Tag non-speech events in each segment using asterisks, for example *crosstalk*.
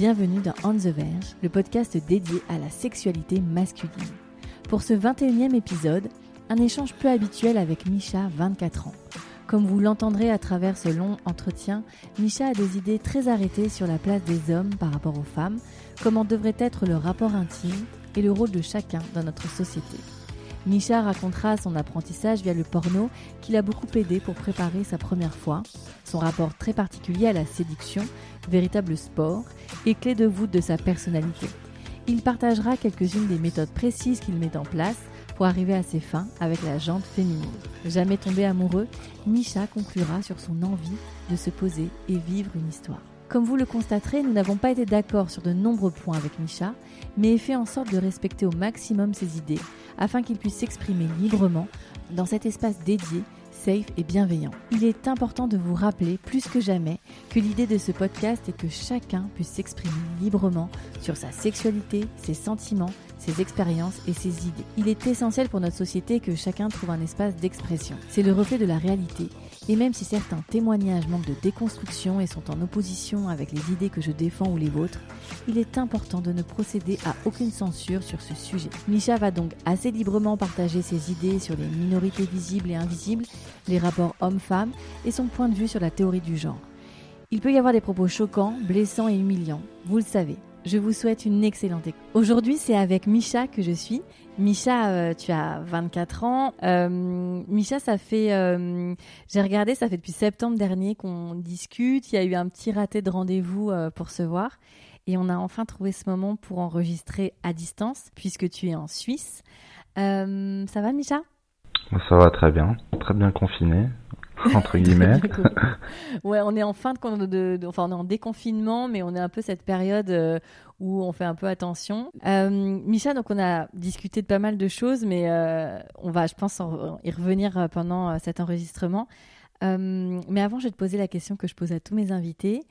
Bienvenue dans On the Verge, le podcast dédié à la sexualité masculine. Pour ce 21e épisode, un échange peu habituel avec Misha, 24 ans. Comme vous l'entendrez à travers ce long entretien, Misha a des idées très arrêtées sur la place des hommes par rapport aux femmes, comment devrait être le rapport intime et le rôle de chacun dans notre société. Misha racontera son apprentissage via le porno qui l'a beaucoup aidé pour préparer sa première fois, son rapport très particulier à la séduction, véritable sport, et clé de voûte de sa personnalité. Il partagera quelques-unes des méthodes précises qu'il met en place pour arriver à ses fins avec la jante féminine. Jamais tombé amoureux, Misha conclura sur son envie de se poser et vivre une histoire. Comme vous le constaterez, nous n'avons pas été d'accord sur de nombreux points avec Misha, mais fait en sorte de respecter au maximum ses idées afin qu'il puisse s'exprimer librement dans cet espace dédié safe et bienveillant. Il est important de vous rappeler plus que jamais que l'idée de ce podcast est que chacun puisse s'exprimer librement sur sa sexualité, ses sentiments, ses expériences et ses idées. Il est essentiel pour notre société que chacun trouve un espace d'expression. C'est le reflet de la réalité et même si certains témoignages manquent de déconstruction et sont en opposition avec les idées que je défends ou les vôtres, il est important de ne procéder à aucune censure sur ce sujet. Misha va donc assez librement partager ses idées sur les minorités visibles et invisibles, les rapports hommes-femmes et son point de vue sur la théorie du genre. Il peut y avoir des propos choquants, blessants et humiliants, vous le savez. Je vous souhaite une excellente écoute. Aujourd'hui, c'est avec Misha que je suis. Misha, euh, tu as 24 ans. Euh, Misha, ça fait, euh, j'ai regardé, ça fait depuis septembre dernier qu'on discute. Il y a eu un petit raté de rendez-vous pour se voir. Et on a enfin trouvé ce moment pour enregistrer à distance, puisque tu es en Suisse. ça va, Misha? Ça va très bien, très bien confiné. entre *laughs* guillemets. *laughs* ouais, on est en fin de, enfin on est en déconfinement, mais on est un peu cette période euh, où on fait un peu attention. Euh, Micha, donc on a discuté de pas mal de choses, mais euh, on va, je pense, y revenir pendant cet enregistrement. mais avant, je vais te poser la question que je pose à tous mes invités.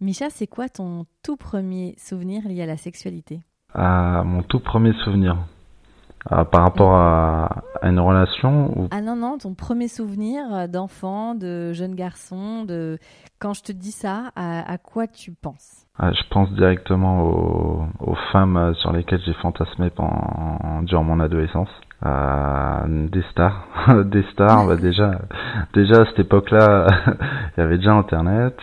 Micha, c'est quoi ton tout premier souvenir lié à la sexualité? Ah, Mon tout premier souvenir. Euh, par rapport à, une relation ou... Ah non, non, ton premier souvenir euh, d'enfant, de jeune garçon, de... quand je te dis ça, à, quoi tu penses? Ah, Je pense directement aux, aux, femmes euh, sur lesquelles j'ai fantasmé pendant, durant mon adolescence. Euh, des stars, *laughs* des stars, bah *laughs* déjà, déjà à cette époque-là, *laughs* il y avait déjà Internet.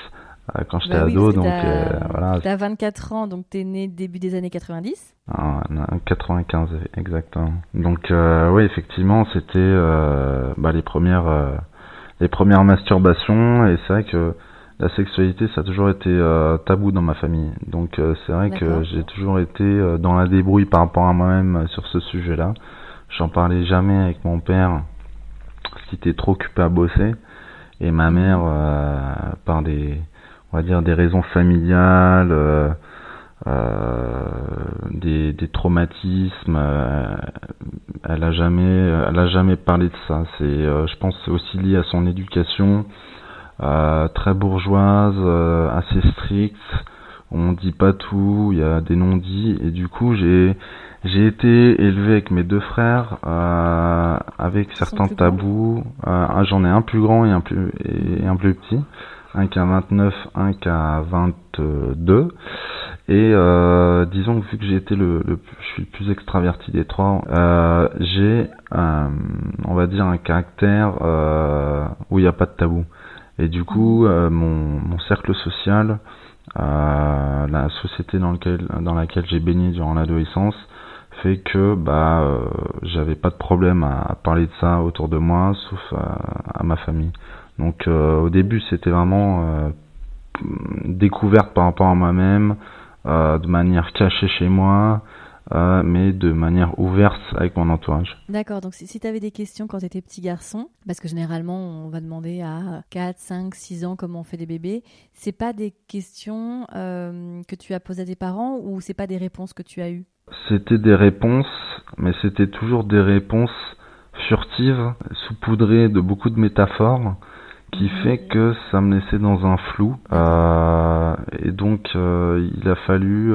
Euh, quand j'étais bah ado. donc euh, voilà. T'as 24 ans, donc t'es né début des années 90 ah, 95 exactement. Donc euh, oui, effectivement, c'était euh, bah, les premières euh, les premières masturbations et c'est vrai que la sexualité ça a toujours été tabou dans ma famille. Donc c'est vrai que j'ai toujours été dans la débrouille par rapport à moi-même sur ce sujet-là. J'en parlais jamais avec mon père qui était trop occupé à bosser et ma mère par des on va dire des raisons familiales, euh, euh, des, des, traumatismes. Euh, elle a jamais, elle a jamais parlé de ça. C'est, je pense, aussi lié à son éducation très bourgeoise, assez stricte. On dit pas tout, il y a des non-dits et du coup j'ai j'ai été élevé avec mes deux frères avec certains tabous. J'en ai un plus grand et un plus et un plus petit un qui a 29, un qui a 22. Et euh, disons que vu que j'ai été le, le, je suis le plus extraverti des trois, euh, j'ai, on va dire, un caractère euh, où il n'y a pas de tabou. Et du coup, euh, mon, mon cercle social, euh, la société dans, lequel, dans laquelle j'ai baigné durant l'adolescence, fait que bah euh, j'avais pas de problème à, parler de ça autour de moi, sauf à ma famille. Donc euh, au début c'était vraiment euh, découverte par rapport à moi-même, euh, de manière cachée chez moi. euh, mais de manière ouverte avec mon entourage. D'accord, donc si, tu avais des questions quand tu étais petit garçon, parce que généralement on va demander à 4, 5, 6 ans comment on fait des bébés, c'est pas des questions euh, que tu as posées à tes parents ou c'est pas des réponses que tu as eues? C'était des réponses, mais c'était toujours des réponses furtives, saupoudrées de beaucoup de métaphores qui fait que ça me laissait dans un flou. Euh, et donc, il a fallu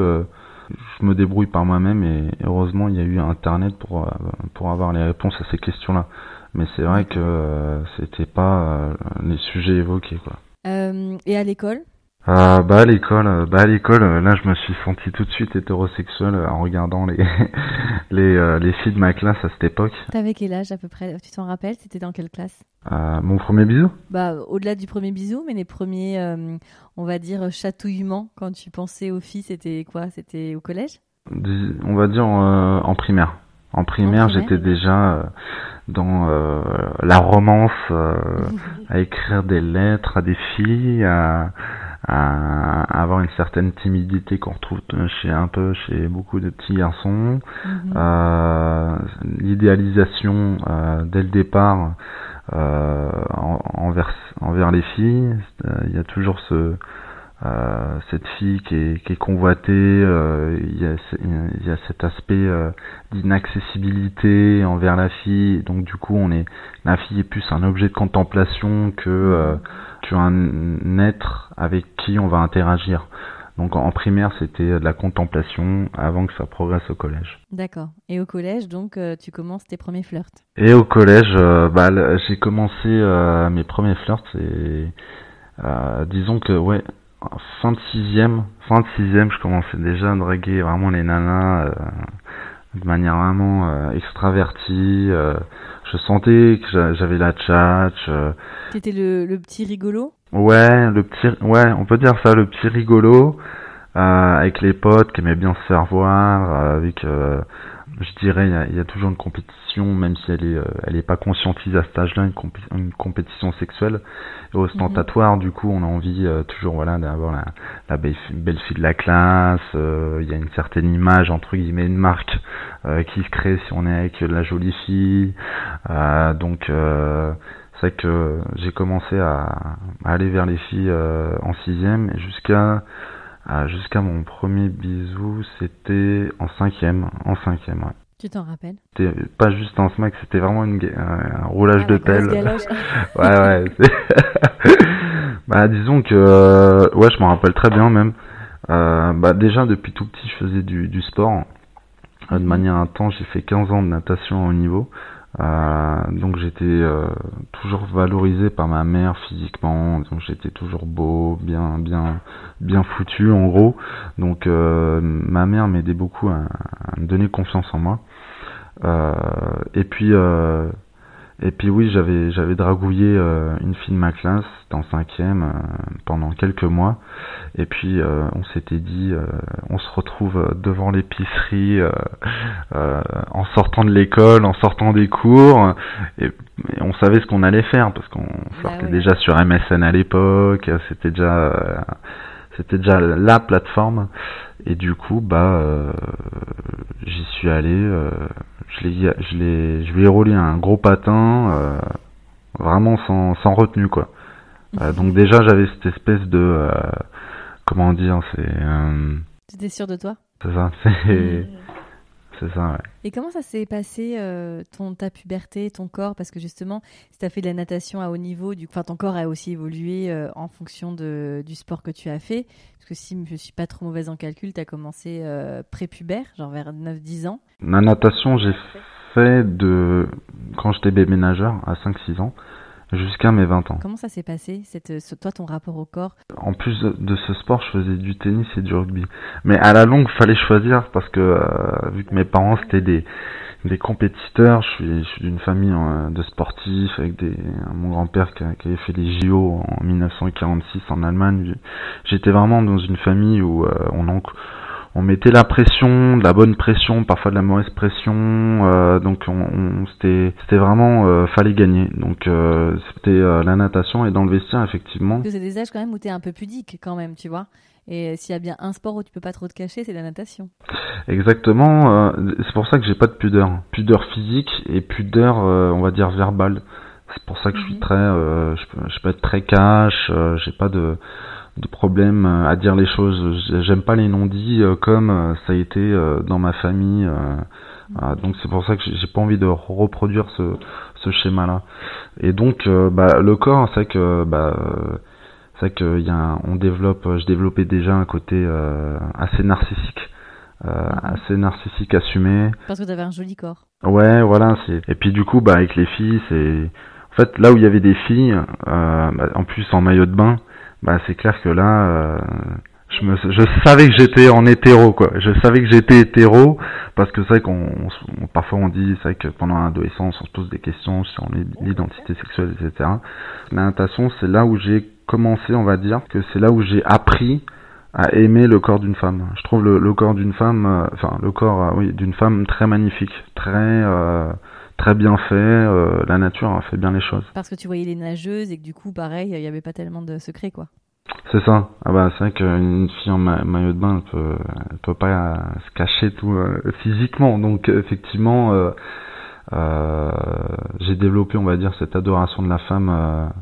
je me débrouille par moi-même et heureusement il y a eu Internet pour, euh, pour avoir les réponses à ces questions-là. Mais c'est vrai que euh, c'était pas euh, les sujets évoqués quoi. et à l'école? Ah bah à l'école, euh, bah à l'école, euh, là je me suis senti tout de suite hétérosexuel euh, en regardant les les, les filles de ma classe à cette époque. T'avais quel âge à peu près? Tu t'en rappelles? C'était dans quelle classe? Mon premier bisou? Bah au-delà du premier bisou, mais les premiers, on va dire chatouillements quand tu pensais aux filles, c'était quoi? C'était au collège? On va dire en primaire. En primaire, j'étais déjà dans la romance, *laughs* à écrire des lettres à des filles, à à avoir une certaine timidité qu'on retrouve chez un peu chez beaucoup de petits garçons, mhm. euh, l'idéalisation euh, dès le départ euh, envers envers les filles, il y a toujours ce cette fille qui est, qui est convoitée, il y, a, il, y a, cet aspect d'inaccessibilité envers la fille, donc du coup on est la fille est plus un objet de contemplation que un être avec qui on va interagir. Donc en primaire, c'était de la contemplation avant que ça progresse au collège. D'accord. Et au collège, donc, euh, tu commences tes premiers flirts Et au collège, euh, bah, j'ai commencé euh, mes premiers flirts et disons que, ouais, fin de sixième, fin de sixième, je commençais déjà à draguer vraiment les nanas de manière vraiment extravertie je sentais que j'avais la tchatch. Euh. T'étais le, le petit rigolo? Ouais, le petit, ouais, on peut dire ça, le petit rigolo, euh, avec les potes qui aimaient bien se faire voir, euh, avec, euh, je dirais, il y a, y a, toujours une compétition, même si elle est, euh, elle est pas conscientisée à cet âge-là, une, une, compétition sexuelle et ostentatoire. Du coup, on a envie toujours, voilà, d'avoir la, la belle, belle, fille de la classe. Il y a une certaine image entre guillemets, une marque qui se crée si on est avec la jolie fille. donc c'est que j'ai commencé à, aller vers les filles euh, en sixième et jusqu'à jusqu'à mon premier bisou, c'était en cinquième, en cinquième. Ouais. Tu t'en rappelles? C'était pas juste un smack, c'était vraiment une, un, roulage ah, de pelle. *laughs* ouais, ouais. *laughs* bah disons que euh, ouais, je m'en rappelle très bien même. Euh, bah déjà depuis tout petit, je faisais du, du sport de mhm. manière intense. J'ai fait 15 ans de natation au niveau. Euh, donc j'étais euh, toujours valorisé par ma mère physiquement, donc j'étais toujours beau, bien bien bien foutu en gros. Donc euh, ma mère m'aidait beaucoup à, à, me donner confiance en moi. et puis et puis oui, j'avais j'avais dragouillé euh, une fille de ma classe dans cinquième euh, pendant quelques mois. Et puis euh, on s'était dit, on se retrouve devant l'épicerie en sortant de l'école, en sortant des cours, et, on savait ce qu'on allait faire parce qu'on bah sortait déjà sur MSN à l'époque. C'était déjà c'était déjà la plateforme. Et du coup, bah, j'y suis allé je l'ai, je l'ai, je lui ai roulé un gros patin, euh, vraiment sans, sans retenue quoi. Euh, *laughs* donc déjà j'avais cette espèce de, euh, comment dire, c'est. tu étais sûr de toi? C'est ça, c'est. C'est ça, ouais. Et comment ça s'est passé, ton, ta puberté, ton corps? Parce que justement, si tu as fait de la natation à haut niveau, du, enfin, ton corps a aussi évolué en fonction de, du sport que tu as fait. Parce que si je suis pas trop mauvaise en calcul, tu as commencé prépubère, genre vers 9-10 ans. Ma natation, j'ai fait de quand j'étais bébé nageur à 5-6 ans jusqu'à mes 20 ans. Comment ça s'est passé, cette, toi, ton rapport au corps? En plus de, ce sport, je faisais du tennis et du rugby. Mais à la longue, fallait choisir parce que euh, vu que mes parents c'était des, des compétiteurs, je suis, je suis d'une famille euh, de sportifs avec des, mon grand-père qui, qui, avait fait les JO en 1946 en Allemagne. J'étais vraiment dans une famille où euh, on en on mettait la pression, de la bonne pression, parfois de la mauvaise pression. Euh, donc on, c'était c'était vraiment euh, fallait gagner. Donc euh, c'était la natation et dans le vestiaire effectivement. C'est des âges quand même où tu es un peu pudique quand même, tu vois. Et s'il y a bien un sport où tu peux pas trop te cacher, c'est la natation. Exactement. c'est pour ça que j'ai pas de pudeur, pudeur physique et pudeur, on va dire verbale. C'est pour ça que je suis mhm. très, je, peux, je peux être très cash. j'ai pas de de problème euh, à dire les choses. J'aime pas les non-dits euh, comme euh, ça a été dans ma famille. donc c'est pour ça que j'ai pas envie de reproduire ce, ce schéma-là. Et donc bah, le corps, c'est que bah, c'est que y a on développe, je développais déjà un côté assez narcissique. assez narcissique assumé. Parce que tu avais un joli corps. Ouais, voilà. C'est et puis du coup, bah avec les filles, c'est en fait là où il y avait des filles, bah, en plus en maillot de bain, bah c'est clair que là, euh, je, me, je savais que j'étais en hétéro, quoi. Je savais que j'étais hétéro parce que c'est vrai qu'on, parfois on dit, c'est vrai que pendant l'adolescence, on se pose des questions sur l'identité sexuelle, etc. La natation, c'est là où j'ai commencé, on va dire, que c'est là où j'ai appris à aimer le corps d'une femme. Je trouve le, le corps d'une femme, euh, enfin le corps, euh, oui, d'une femme très magnifique, très très bien fait. Euh, la nature a fait bien les choses. Parce que tu voyais les nageuses et que du coup, pareil, il n'y avait pas tellement de secrets, quoi. C'est ça. Ah bah c'est vrai qu'une fille en maillot de bain, elle peut, peut pas se cacher tout euh, physiquement. Donc effectivement, euh, j'ai développé, on va dire, cette adoration de la femme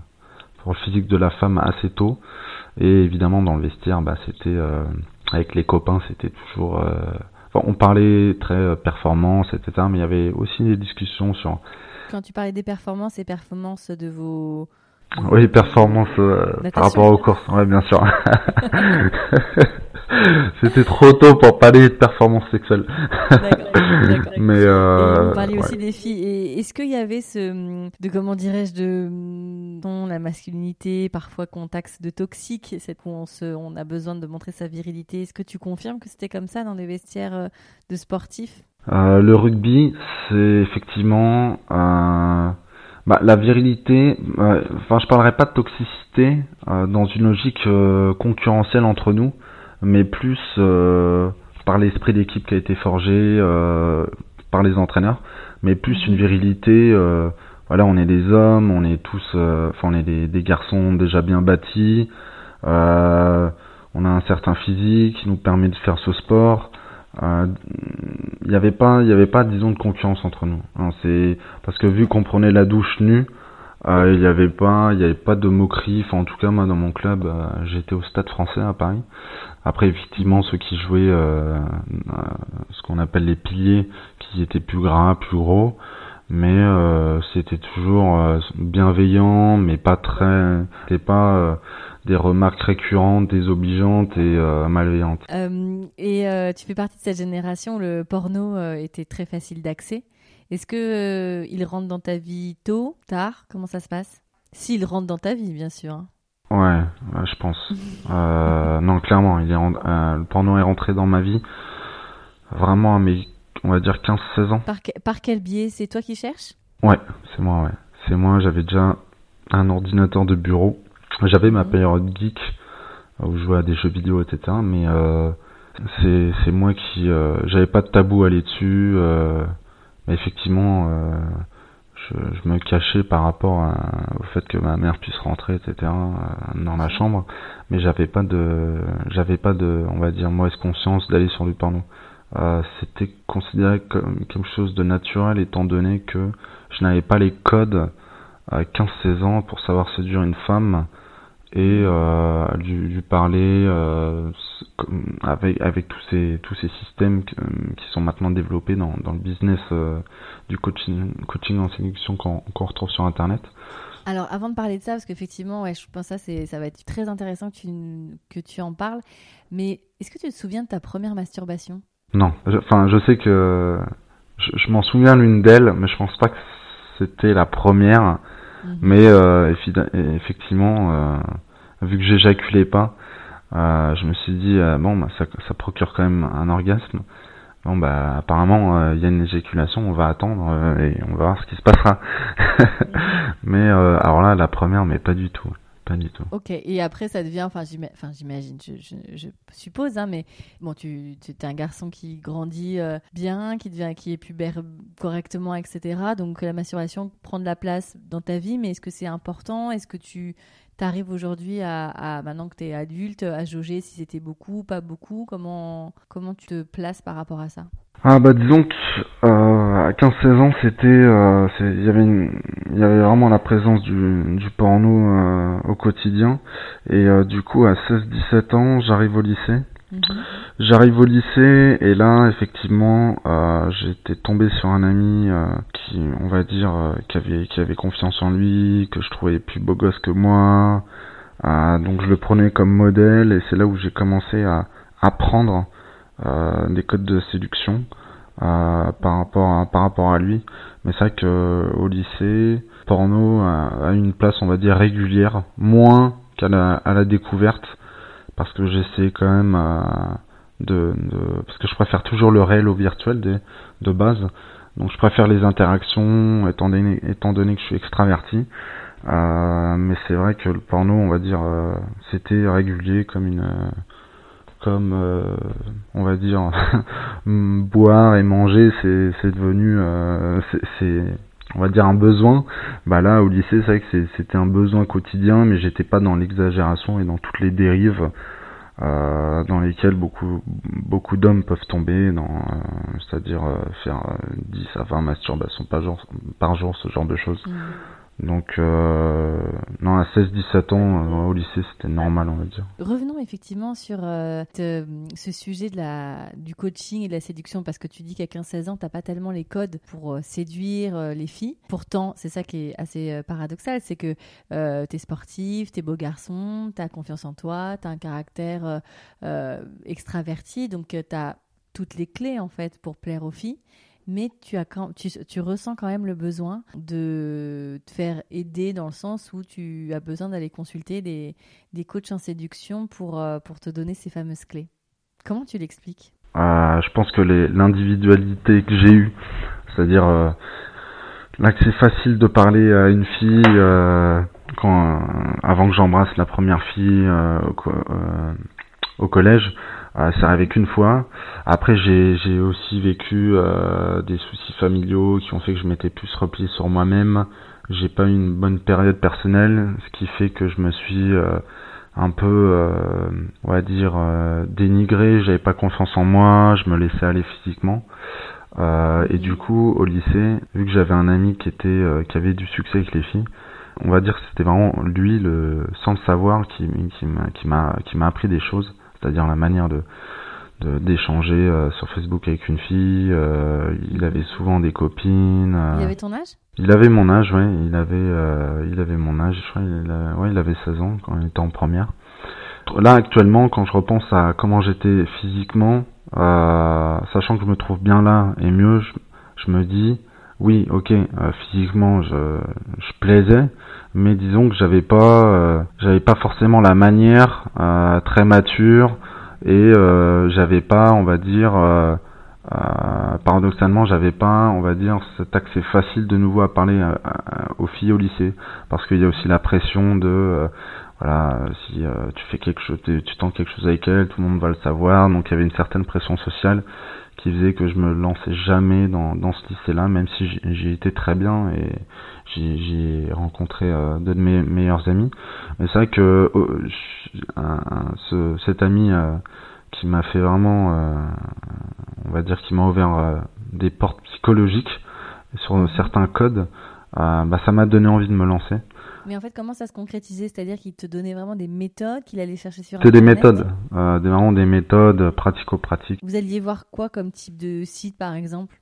pour le physique de la femme assez tôt. Et évidemment, dans le vestiaire, bah c'était avec les copains, c'était toujours on parlait très euh, performance, etc. Mais il y avait aussi des discussions sur. Quand tu parlais des performances et performances de vos. Oui, performances euh, par rapport aux courses, ouais, bien sûr. *laughs* C'était trop tôt pour parler de performance sexuelle. *laughs* Mais euh, on parlait aussi des filles. Et est-ce qu'il y avait ce, de comment dirais-je, de la masculinité, parfois qu'on taxe de toxique, c'est où on, se, on a besoin de montrer sa virilité? Est-ce que tu confirmes que c'était comme ça dans les vestiaires euh, de sportifs? Euh, Le rugby, c'est effectivement bah, la virilité. Enfin, je parlerai pas de toxicité dans une logique concurrentielle entre nous mais plus euh, par l'esprit d'équipe qui a été forgé euh, par les entraîneurs, mais plus une mhm. virilité. Euh, voilà, on est des hommes, on est tous, enfin on est des, des, garçons déjà bien bâtis. on a un certain physique qui nous permet de faire ce sport. Il n'y avait pas, il y avait pas, disons, de concurrence entre nous. c'est parce que vu qu'on prenait la douche nue, il n'y avait pas, il y avait pas de moquerie. Enfin, en tout cas, moi, dans mon club, j'étais au Stade Français à Paris. Après, effectivement, ceux qui jouaient euh, euh, ce qu'on appelle les piliers, qui étaient plus gras, plus gros, mais euh, c'était toujours bienveillant, mais pas très, c'était pas des remarques récurrentes, désobligeantes et malveillantes. et tu fais partie de cette génération, où le porno était très facile d'accès. Est-ce que il rentre dans ta vie tôt, tard? Comment ça se passe? S'il rentre dans ta vie, bien sûr. Hein. Ouais, je pense. *laughs* Euh, non, clairement, il est euh, le porno est rentré dans ma vie vraiment à mes, on va dire 15-16 ans. Par, par quel biais? C'est toi qui cherches? Ouais, c'est moi, ouais. C'est moi, j'avais déjà un ordinateur de bureau. J'avais ma période geek où je jouais à des jeux vidéo, etc. Mais euh, c'est moi qui... Euh, j'avais pas de tabou à aller dessus. Euh, mais effectivement je, me cachais par rapport au fait que ma mère puisse rentrer, etc. Euh, dans la chambre, mais j'avais pas de, j'avais pas de, on va dire, mauvaise conscience d'aller sur du porno. Euh, c'était considéré comme quelque chose de naturel étant donné que je n'avais pas les codes à 15-16 ans pour savoir séduire une femme et euh, lui, parler euh, avec avec tous ces tous ces systèmes qui sont maintenant développés dans dans le business euh, du coaching coaching en séduction qu'on retrouve sur internet. Alors avant de parler de ça parce qu'effectivement ouais je pense ça c'est ça va être très intéressant que tu que tu en parles. Mais est-ce que tu te souviens de ta première masturbation? Non, enfin je, sais que je, m'en souviens l'une d'elles mais je pense pas que c'était la première Mhm. Mais euh, effectivement, euh, vu que j'éjaculais pas, euh, je me suis dit bon bah, ça, ça, procure quand même un orgasme. Bon bah apparemment il y a une éjaculation, on va attendre et on va voir ce qui se passera. *laughs* mais alors là la première mais pas du tout, pas du tout. Ok, et après ça devient, enfin j'imagine, je, suppose, hein, mais bon, tu, tu es un garçon qui grandit euh, bien, qui devient, qui est pubère correctement, etc. Donc la masturbation prend de la place dans ta vie, mais est-ce que c'est important? Est-ce que tu arrives aujourd'hui à, maintenant que tu es adulte, à jauger si c'était beaucoup, pas beaucoup? Comment, comment tu te places par rapport à ça? Ah bah disons qu'à euh, 15-16 ans c'était euh, il y avait il y avait vraiment la présence du, du porno euh, au quotidien. Et du coup à 16-17 ans j'arrive au lycée. Mhm. j'arrive au lycée et là effectivement j'étais tombé sur un ami qui on va dire qui avait qui avait confiance en lui que je trouvais plus beau gosse que moi. Donc je le prenais comme modèle et c'est là où j'ai commencé à apprendre euh, des codes de séduction. euh, par rapport à, par rapport à lui. Mais c'est vrai que au lycée, porno a, une place, on va dire régulière, moins qu'à la, à la découverte, parce que j'essaie quand même euh, de, de, parce que je préfère toujours le réel au virtuel de, de base. Donc je préfère les interactions étant donné, étant donné que je suis extraverti. Euh, mais c'est vrai que le porno, on va dire, euh, c'était régulier comme une comme euh, on va dire *laughs* boire et manger c'est c'est devenu euh, c'est on va dire un besoin bah là au lycée c'est vrai que c'était un besoin quotidien mais j'étais pas dans l'exagération et dans toutes les dérives euh, dans lesquelles beaucoup beaucoup d'hommes peuvent tomber dans c'est-à-dire faire 10 à 20 masturbations par jour par jour ce genre de choses mmh. Donc, euh, non, à 16-17 ans, euh, au lycée, c'était normal, on va dire. Revenons effectivement sur euh, ce sujet de la, du coaching et de la séduction, parce que tu dis qu'à 15-16 ans, tu n'as pas tellement les codes pour séduire les filles. Pourtant, c'est ça qui est assez paradoxal, c'est que tu es sportif, tu es beau garçon, tu as confiance en toi, tu as un caractère extraverti, donc tu as toutes les clés en fait pour plaire aux filles mais tu, as quand, tu, tu, ressens quand même le besoin de te faire aider dans le sens où tu as besoin d'aller consulter des, des coachs en séduction pour, euh, pour te donner ces fameuses clés. Comment tu l'expliques? Euh, Je pense que l'individualité que j'ai eue, c'est-à-dire euh, là que c'est facile de parler à une fille quand, avant que j'embrasse la première fille au collège, euh, c'est arrivé qu'une fois. Après, j'ai aussi vécu euh, des soucis familiaux qui ont fait que je m'étais plus replié sur moi-même. J'ai pas eu une bonne période personnelle, ce qui fait que je me suis euh, un peu, euh, on va dire, dénigré. J'avais pas confiance en moi, je me laissais aller physiquement. et du coup, au lycée, vu que j'avais un ami qui était, qui avait du succès avec les filles, on va dire que c'était vraiment lui, le, sans le savoir, qui, qui m'a qui m'a appris des choses c'est-à-dire la manière de d'échanger euh, sur Facebook avec une fille. Euh, il avait souvent des copines. Euh. il avait ton âge? Il avait mon âge, oui. Il avait, il avait mon âge. Je crois, il, ouais, il avait 16 ans quand il était en première. Là, actuellement, quand je repense à comment j'étais physiquement, sachant que je me trouve bien là et mieux, je, je me dis, oui, ok, physiquement, je, je plaisais, mais disons que j'avais pas euh, j'avais pas forcément la manière euh, très mature et euh, j'avais pas on va dire paradoxalement j'avais pas on va dire cet accès facile de nouveau à parler aux filles au lycée. Parce qu'il y a aussi la pression de voilà si tu fais quelque chose tu tentes quelque chose avec elle tout le monde va le savoir. Donc il y avait une certaine pression sociale qui faisait que je me lançais jamais dans, dans ce lycée-là, même si j'y étais très bien et j'ai rencontré euh, deux de mes meilleurs amis. Mais c'est vrai que ce, cet ami euh, qui m'a fait vraiment, euh, on va dire, qui m'a ouvert euh, des portes psychologiques sur certains codes, bah, ça m'a donné envie de me lancer. Mais en fait, comment ça se concrétisait? C'est-à-dire qu'il te donnait vraiment des méthodes qu'il allait chercher sur Internet des méthodes, euh, des, vraiment des méthodes pratico-pratiques. Vous alliez voir quoi comme type de site, par exemple?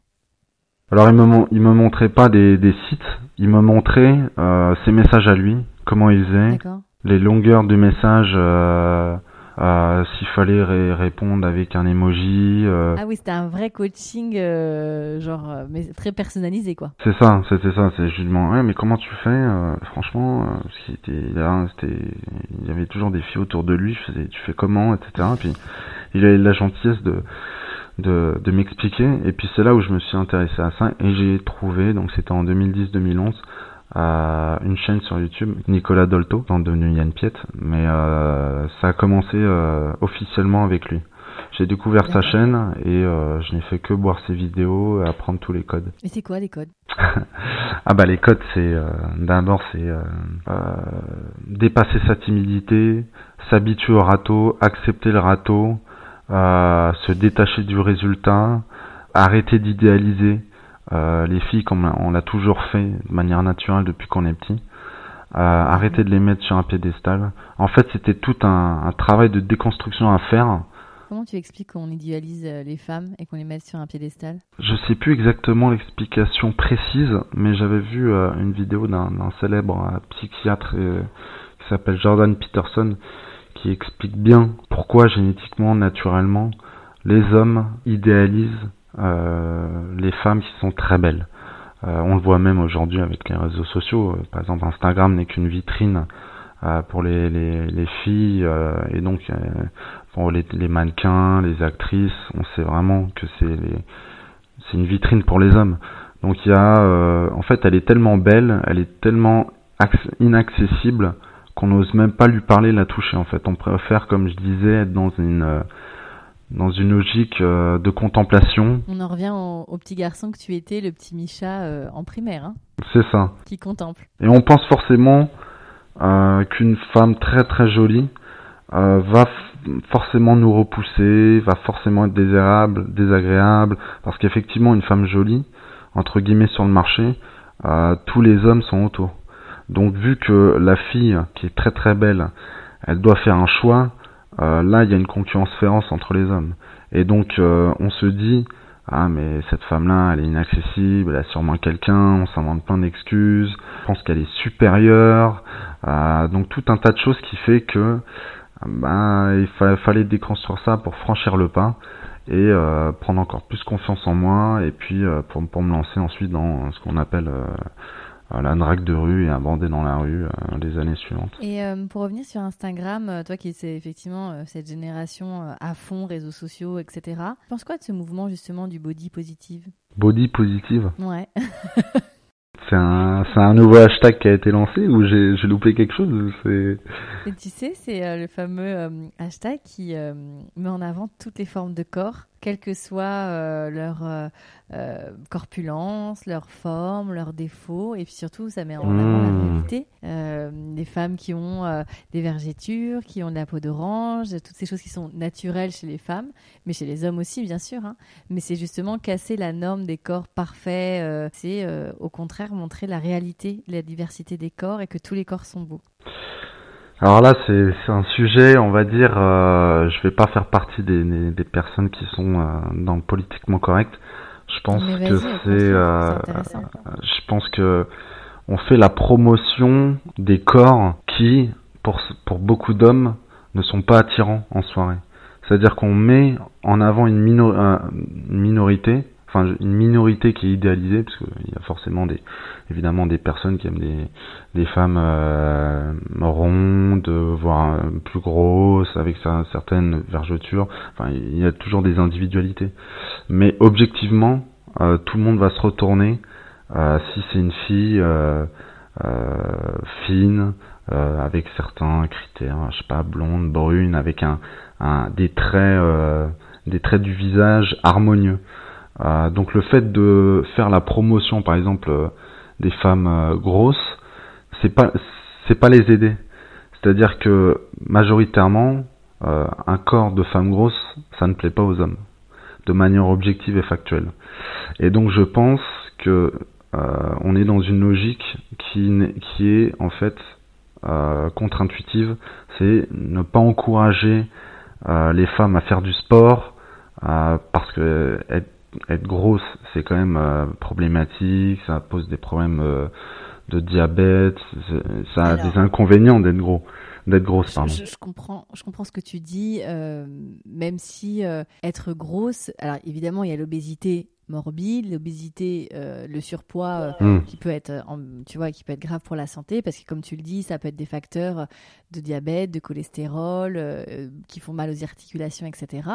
Alors, il me, il me montrait pas des, des sites, il me montrait euh, ses messages à lui, comment il faisait, les longueurs du message, euh, euh, s'il fallait répondre avec un emoji. Euh. Ah oui, c'était un vrai coaching, euh, genre, mais très personnalisé, quoi. C'est ça, c'était ça. C'est je lui demande, mais comment tu fais Franchement, c'était, il y avait toujours des filles autour de lui. Je faisais, tu fais comment, etc. Puis il avait la gentillesse de de, de m'expliquer. Et puis c'est là où je me suis intéressé à ça et j'ai trouvé, donc c'était en 2010-2011, à une chaîne sur YouTube, Nicolas Dolto, en devenu Yann Piet, mais euh, ça a commencé euh, officiellement avec lui. J'ai découvert sa chaîne et euh, je n'ai fait que boire ses vidéos et apprendre tous les codes. Et c'est quoi les codes? *laughs* Ah bah les codes c'est d'abord c'est dépasser sa timidité, s'habituer au râteau, accepter le râteau, se détacher du résultat, arrêter d'idéaliser, euh, les filles, comme on l'a toujours fait de manière naturelle depuis qu'on est petit, euh, arrêter de les mettre sur un piédestal. En fait, c'était tout un, un, travail de déconstruction à faire. Comment tu expliques qu'on idéalise euh, les femmes et qu'on les met sur un piédestal? Je sais plus exactement l'explication précise, mais j'avais vu euh, une vidéo d'un célèbre euh, psychiatre qui s'appelle Jordan Peterson qui explique bien pourquoi génétiquement, naturellement, les hommes idéalisent les femmes qui sont très belles. Euh, on le voit même aujourd'hui avec les réseaux sociaux. Euh, par exemple, Instagram n'est qu'une vitrine pour les, les, les filles et donc pour les, les, mannequins, les actrices. On sait vraiment que c'est une vitrine pour les hommes. Donc il y a, en fait, elle est tellement belle, elle est tellement inaccessible qu'on n'ose même pas lui parler, la toucher. En fait, on préfère, comme je disais, être dans une dans une logique euh, de contemplation. On en revient au, petit garçon que tu étais, le petit Micha euh, en primaire. Hein, C'est ça. Qui contemple. Et on pense forcément euh, qu'une femme très très jolie va forcément nous repousser, va forcément être désirable, désagréable, parce qu'effectivement une femme jolie, entre guillemets sur le marché, tous les hommes sont autour. Donc vu que la fille qui est très très belle, elle doit faire un choix, euh, là il y a une concurrence féroce entre les hommes. Et donc euh, on se dit ah mais cette femme-là elle est inaccessible, elle a sûrement quelqu'un, on s'invente plein d'excuses, on pense qu'elle est supérieure, euh, donc tout un tas de choses qui fait que bah, il fallait déconstruire ça pour franchir le pas et prendre encore plus confiance en moi et puis pour me lancer ensuite dans ce qu'on appelle la drague de rue et abandonner dans la rue euh, les années suivantes. Et euh, pour revenir sur Instagram, euh, toi qui es effectivement cette génération à fond, réseaux sociaux, etc. Tu penses quoi de ce mouvement justement du body positive? Body positive? Ouais. *laughs* C'est un, un, nouveau hashtag qui a été lancé ou j'ai loupé quelque chose Et Tu sais, c'est le fameux hashtag qui met en avant toutes les formes de corps quelle que soit euh, leur euh, euh, corpulence, leur forme, leurs défauts, et puis surtout, ça met en avant la mmh. réalité. des femmes qui ont des vergetures, qui ont de la peau d'orange, toutes ces choses qui sont naturelles chez les femmes, mais chez les hommes aussi, bien sûr. Hein. Mais c'est justement casser la norme des corps parfaits. c'est au contraire montrer la réalité, la diversité des corps et que tous les corps sont beaux. Alors là, c'est un sujet, on va dire, euh, je vais pas faire partie des, des, personnes qui sont euh, dans le politiquement correct. Je pense que c'est, euh, je pense que on fait la promotion des corps qui, pour pour beaucoup d'hommes, ne sont pas attirants en soirée. C'est-à-dire qu'on met en avant une, une minorité une minorité qui est idéalisée parce qu'il y a forcément des évidemment des personnes qui aiment des des femmes euh, rondes voire plus grosses avec certaines vergetures. Enfin il y a toujours des individualités. Mais objectivement euh, tout le monde va se retourner euh, si c'est une fille fine avec certains critères je sais pas blonde brune avec un, un des traits des traits du visage harmonieux euh, donc le fait de faire la promotion, par exemple, euh, des femmes euh, grosses, c'est pas c'est pas les aider. C'est-à-dire que majoritairement, un corps de femme grosse, ça ne plaît pas aux hommes, de manière objective et factuelle. Et donc je pense que on est dans une logique qui, qui est en fait contre-intuitive, c'est ne pas encourager les femmes à faire du sport parce que être grosse, c'est quand même euh, problématique, ça pose des problèmes euh, de diabète, ça a des inconvénients d'être gros. D'être grosse, pardon. Je, comprends, je comprends ce que tu dis, euh, même si être grosse, alors évidemment il y a l'obésité morbide, l'obésité, le surpoids hmm. qui peut être, tu vois, qui peut être grave pour la santé parce que comme tu le dis, ça peut être des facteurs de diabète, de cholestérol qui font mal aux articulations, etc.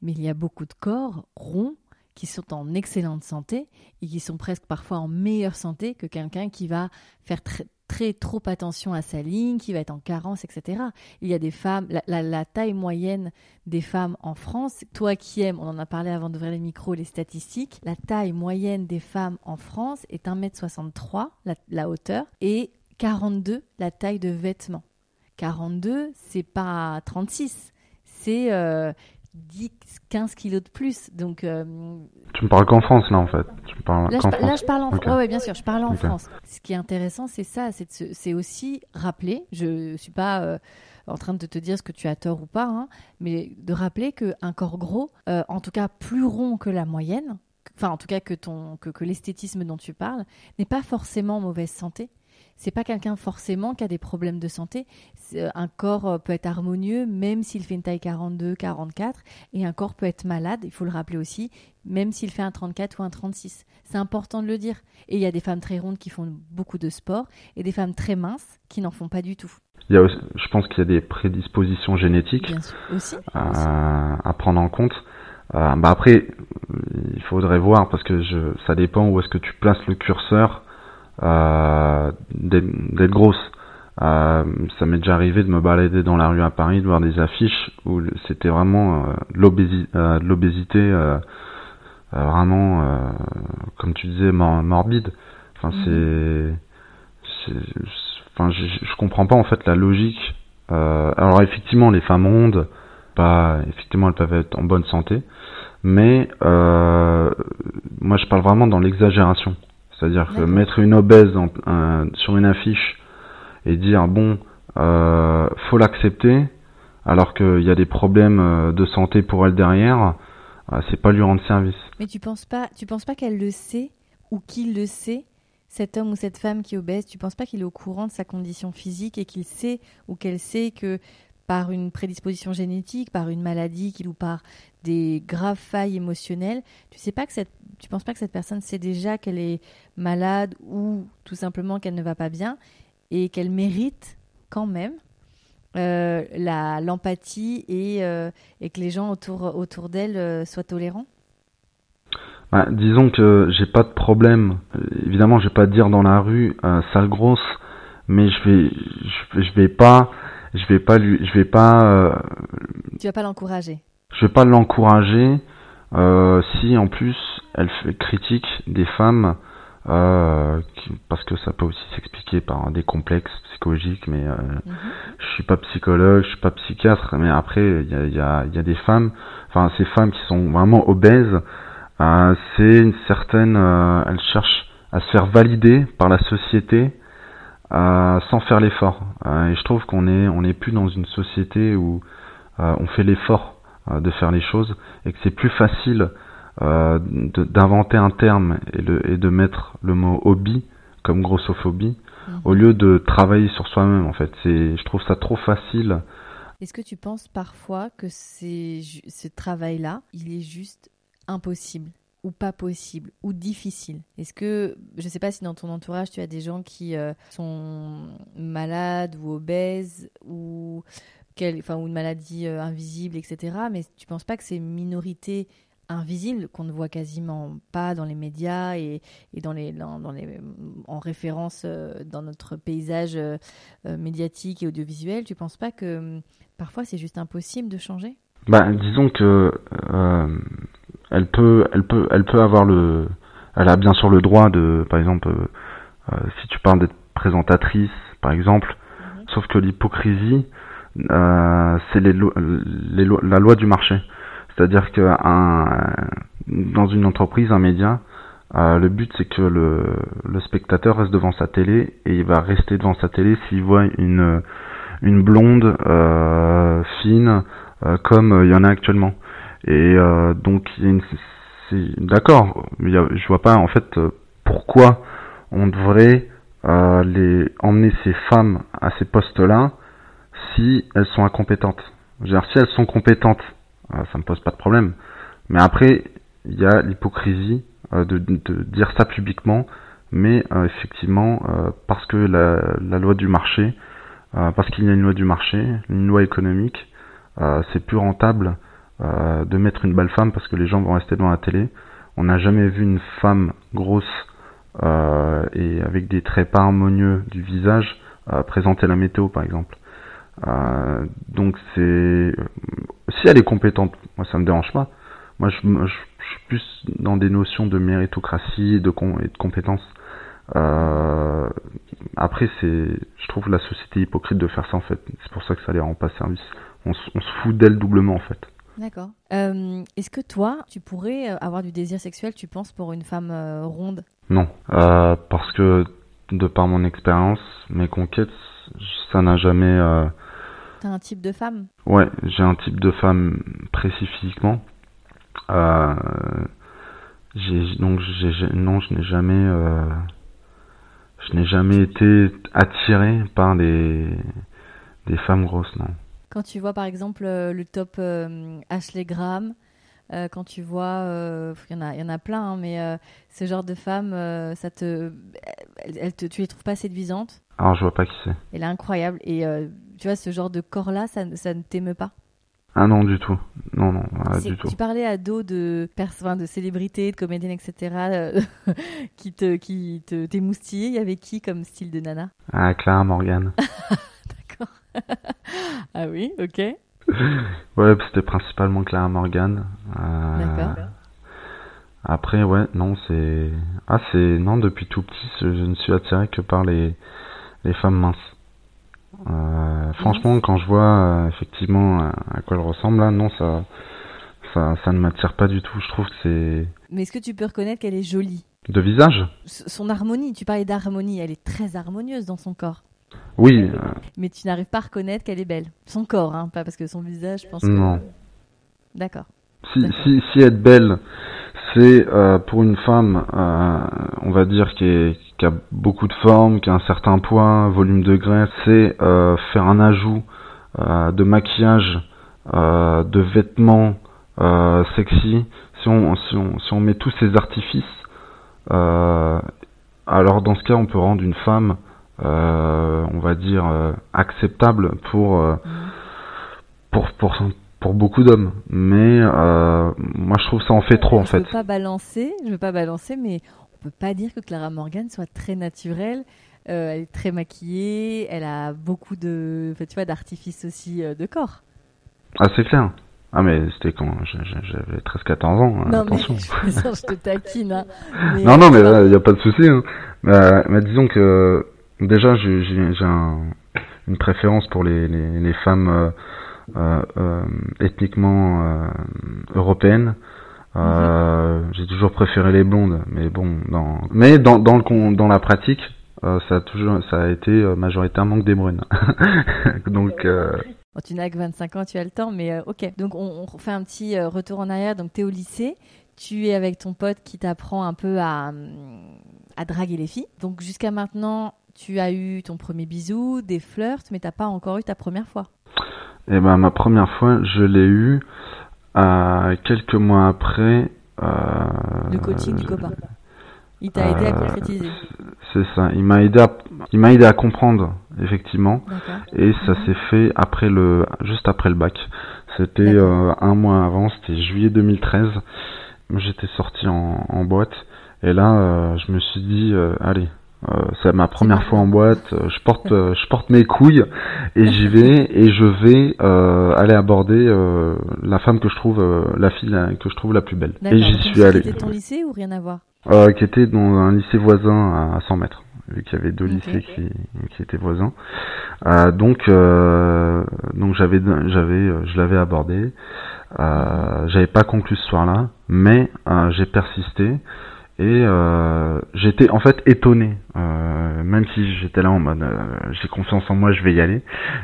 Mais il y a beaucoup de corps ronds qui sont en excellente santé et qui sont presque parfois en meilleure santé que quelqu'un qui va faire très, très trop attention à sa ligne, qui va être en carence, etc. Il y a des femmes, la, taille moyenne des femmes en France, toi qui aimes, on en a parlé avant d'ouvrir les micros, les statistiques, la taille moyenne des femmes en France est 1m63, la, la hauteur, et 42, la taille de vêtements. 42, c'est pas 36, c'est euh, 10, 15 kilos de plus. Donc, euh, Tu me parles qu'en France, là, en fait. Tu parles là, je, là, je, parle en France. Ouais, bien sûr, je parle en France. Ce qui est intéressant, c'est ça, c'est aussi rappeler, je ne suis pas euh, en train de te dire ce que tu as tort ou pas, hein, mais de rappeler qu'un corps gros, euh, en tout cas plus rond que la moyenne, enfin en tout cas que, ton, que, que l'esthétisme dont tu parles, n'est pas forcément en mauvaise santé c'est pas quelqu'un forcément qui a des problèmes de santé. Euh, un corps euh, peut être harmonieux même s'il fait une taille 42, 44, et un corps peut être malade, il faut le rappeler aussi, même s'il fait un 34 ou un 36. C'est important de le dire. Et il y a des femmes très rondes qui font beaucoup de sport et des femmes très minces qui n'en font pas du tout. Il y a je pense qu'il y a des prédispositions génétiques aussi, à, prendre en compte. Euh, bah après, il faudrait voir parce que je, ça dépend où est-ce que tu places le curseur euh, d'être grosse. Euh, ça m'est déjà arrivé de me balader dans la rue à Paris, de voir des affiches où c'était vraiment euh, l'obésité euh, vraiment, comme tu disais, morbide. Enfin, mhm. c'est, enfin, je, je comprends pas en fait la logique. alors effectivement, les femmes rondes, pas, effectivement, elles peuvent être en bonne santé, mais moi, je parle vraiment dans l'exagération. C'est-à-dire que mettre une obèse sur une affiche et dire bon, euh, faut l'accepter, alors qu'il y a des problèmes euh, de santé pour elle derrière, euh, c'est pas lui rendre service. Mais tu penses pas, tu penses pas qu'elle le sait ou qu'il le sait, cet homme ou cette femme qui est obèse, tu penses pas qu'il est au courant de sa condition physique et qu'il sait ou qu'elle sait que par une prédisposition génétique, par une maladie ou par des graves failles émotionnelles, tu sais pas que cette, tu penses pas que cette personne sait déjà qu'elle est malade ou tout simplement qu'elle ne va pas bien et qu'elle mérite quand même euh, la l'empathie et, euh, et, que les gens autour autour d'elle euh, soient tolérants? Bah, Disons que j'ai pas de problème. Évidemment, je vais pas dire dans la rue sale grosse, mais je vais je, je vais pas je vais pas lui, je vais pas. Tu vas pas l'encourager? Je vais pas l'encourager si en plus elle critique des femmes euh, parce que ça peut aussi s'expliquer par des complexes psychologiques, mais euh, mhm. je suis pas psychologue, je suis pas psychiatre, mais après il y a, y, a, y a, des femmes, enfin ces femmes qui sont vraiment obèses, euh, c'est une certaine, euh, elles cherchent à se faire valider par la société sans faire l'effort. Et je trouve qu'on est on n'est plus dans une société où on fait l'effort de faire les choses et que c'est plus facile d'inventer un terme et, le, et, de mettre le mot hobby comme grossophobie mhm. au lieu de travailler sur soi-même en fait. C'est je trouve ça trop facile. Est-ce que tu penses parfois que ce travail-là, il est juste impossible ou pas possible ou difficile? Est-ce que, je ne sais pas si dans ton entourage tu as des gens qui euh, sont malades ou obèses ou, quelle, enfin, ou une maladie euh, invisible, etc. Mais tu ne penses pas que ces minorités invisibles qu'on ne voit quasiment pas dans les médias et, et dans les, dans, les, en référence euh, dans notre paysage médiatique et audiovisuel, tu ne penses pas que hum, parfois c'est juste impossible de changer? Bah, disons que elle peut, elle peut, elle peut avoir le, elle a bien sûr le droit de, par exemple, euh, euh, si tu parles d'être présentatrice, par exemple, mhm. sauf que l'hypocrisie, euh, c'est les, les la loi du marché. C'est-à-dire que un, dans une entreprise, un média, le but c'est que le, le spectateur reste devant sa télé et il va rester devant sa télé s'il voit une, une blonde fine comme il y en a actuellement. Et euh, donc, d'accord, je vois pas en fait euh, pourquoi on devrait euh, les emmener ces femmes à ces postes-là si elles sont incompétentes. Je si elles sont compétentes, ça me pose pas de problème. Mais après, il y a l'hypocrisie de, de, dire ça publiquement, mais effectivement, parce que la, la, loi du marché, parce qu'il y a une loi du marché, une loi économique, c'est plus rentable euh, de mettre une belle femme parce que les gens vont rester devant la télé on n'a jamais vu une femme grosse euh, et avec des traits pas harmonieux du visage euh, présenter la météo par exemple. Euh, donc c'est si elle est compétente, moi ça me dérange pas. Moi je, je, suis plus dans des notions de méritocratie et de, et de compétence. Euh, après c'est, je trouve la société hypocrite de faire ça en fait. C'est pour ça que ça les rend pas service. On, on se fout d'elle doublement en fait. D'accord. Euh, Est-ce que toi, tu pourrais avoir du désir sexuel, tu penses, pour une femme ronde? Non, euh, parce que de par mon expérience, mes conquêtes, ça n'a jamais. Euh... T'as un type de femme? Ouais, j'ai un type de femme précis physiquement. Euh, donc non, je n'ai jamais, euh, je n'ai jamais été attiré par des des femmes grosses, non. Quand tu vois par exemple le top euh, Ashley Graham, euh, quand tu vois, il y en a, y en a plein, hein, mais euh, ce genre de femme, euh, ça te, elle, elle te, tu les trouves pas séduisantes? Alors je vois pas qui c'est. Elle est incroyable et tu vois ce genre de corps-là, ça, ça ne t'émeut pas Ah non du tout, non non, ah, du tout. Tu parlais à dos de de célébrités, de comédiennes, etc. *laughs* qui te, qui te t'émoustillait. Il y avait qui comme style de nana? Ah Clara Morgan. *laughs* D'accord. *laughs* ah oui, ok. ouais, c'était principalement Clara Morgan. Euh, D'accord. Après, ouais, non, c'est. Ah, c'est. Non, depuis tout petit, je ne suis attiré que par les, les femmes minces. Euh, franchement, quand je vois euh, effectivement à quoi elle ressemble, là, non, ça, ça, ça ne m'attire pas du tout. Je trouve que c'est. Mais est-ce que tu peux reconnaître qu'elle est jolie? De visage? Son harmonie, tu parlais d'harmonie, elle est très harmonieuse dans son corps. Oui. Mais tu n'arrives pas à reconnaître qu'elle est belle. Son corps, hein, pas parce que son visage, je pense que... Non. D'accord. Si, si, si être belle, c'est euh, pour une femme, euh, on va dire, qui, est, qui, a beaucoup de forme, qui a un certain poids, volume de graisse, c'est euh, faire un ajout de maquillage, de vêtements sexy. Si on, si, on, si on met tous ces artifices, alors dans ce cas, on peut rendre une femme euh, on va dire euh, acceptable pour euh, pour pour pour beaucoup d'hommes mais moi je trouve ça en fait trop en je fait veux pas balancer je veux pas balancer mais peut pas dire que Clara Morgan soit très naturelle elle est très maquillée elle a beaucoup de tu vois d'artifices aussi de corps ah c'est clair ah mais c'était quand j'avais 13-14 ans, hein, non, attention. *laughs* Mais, je te taquine. Hein. *laughs* Mais non, non, mais il n'y a pas de souci. Hein. Mais, mais, disons que Déjà, j'ai un, une préférence pour les, les, les femmes euh, euh, euh ethniquement euh. J'ai toujours préféré les blondes, mais bon, dans, mais dans, dans, le, dans la pratique, ça a toujours, ça a été majoritairement que des brunes. *laughs* Donc. Bon, tu n'as que 25 ans, tu as le temps, mais ok. Donc on, on fait un petit retour en arrière. Donc tu es au lycée, tu es avec ton pote qui t'apprend un peu à, à draguer les filles. Donc jusqu'à maintenant, tu as eu ton premier bisou, des flirts, mais t'as pas encore eu ta première fois. Eh ben ma première fois, je l'ai eu euh, quelques mois après. Euh, le coaching du copain. Il t'a aidé à euh, concrétiser. C'est ça. Il m'a aidé à, il m'a aidé à comprendre effectivement. Et ça mhm. s'est fait après le, juste après le bac. C'était euh, un mois avant, c'était juillet 2013. J'étais sorti en, en boîte et là, je me suis dit, allez, euh, c'est ma première fois en boîte. Euh, je porte, euh, je porte mes couilles et j'y *laughs* vais et je vais aller aborder la femme que je trouve, la fille que je trouve la plus belle. Et j'y suis allé. C'était ton lycée ou rien à voir? Qui était dans un lycée voisin à 100 mètres vu qu'il y avait deux lycées qui, qui étaient voisins. Euh, donc, euh, donc j'avais, j'avais, je l'avais abordé. Euh, j'avais pas conclu ce soir-là, mais j'ai persisté et euh, j'étais en fait étonné, euh, même si j'étais là en mode euh, j'ai confiance en moi, je vais y aller.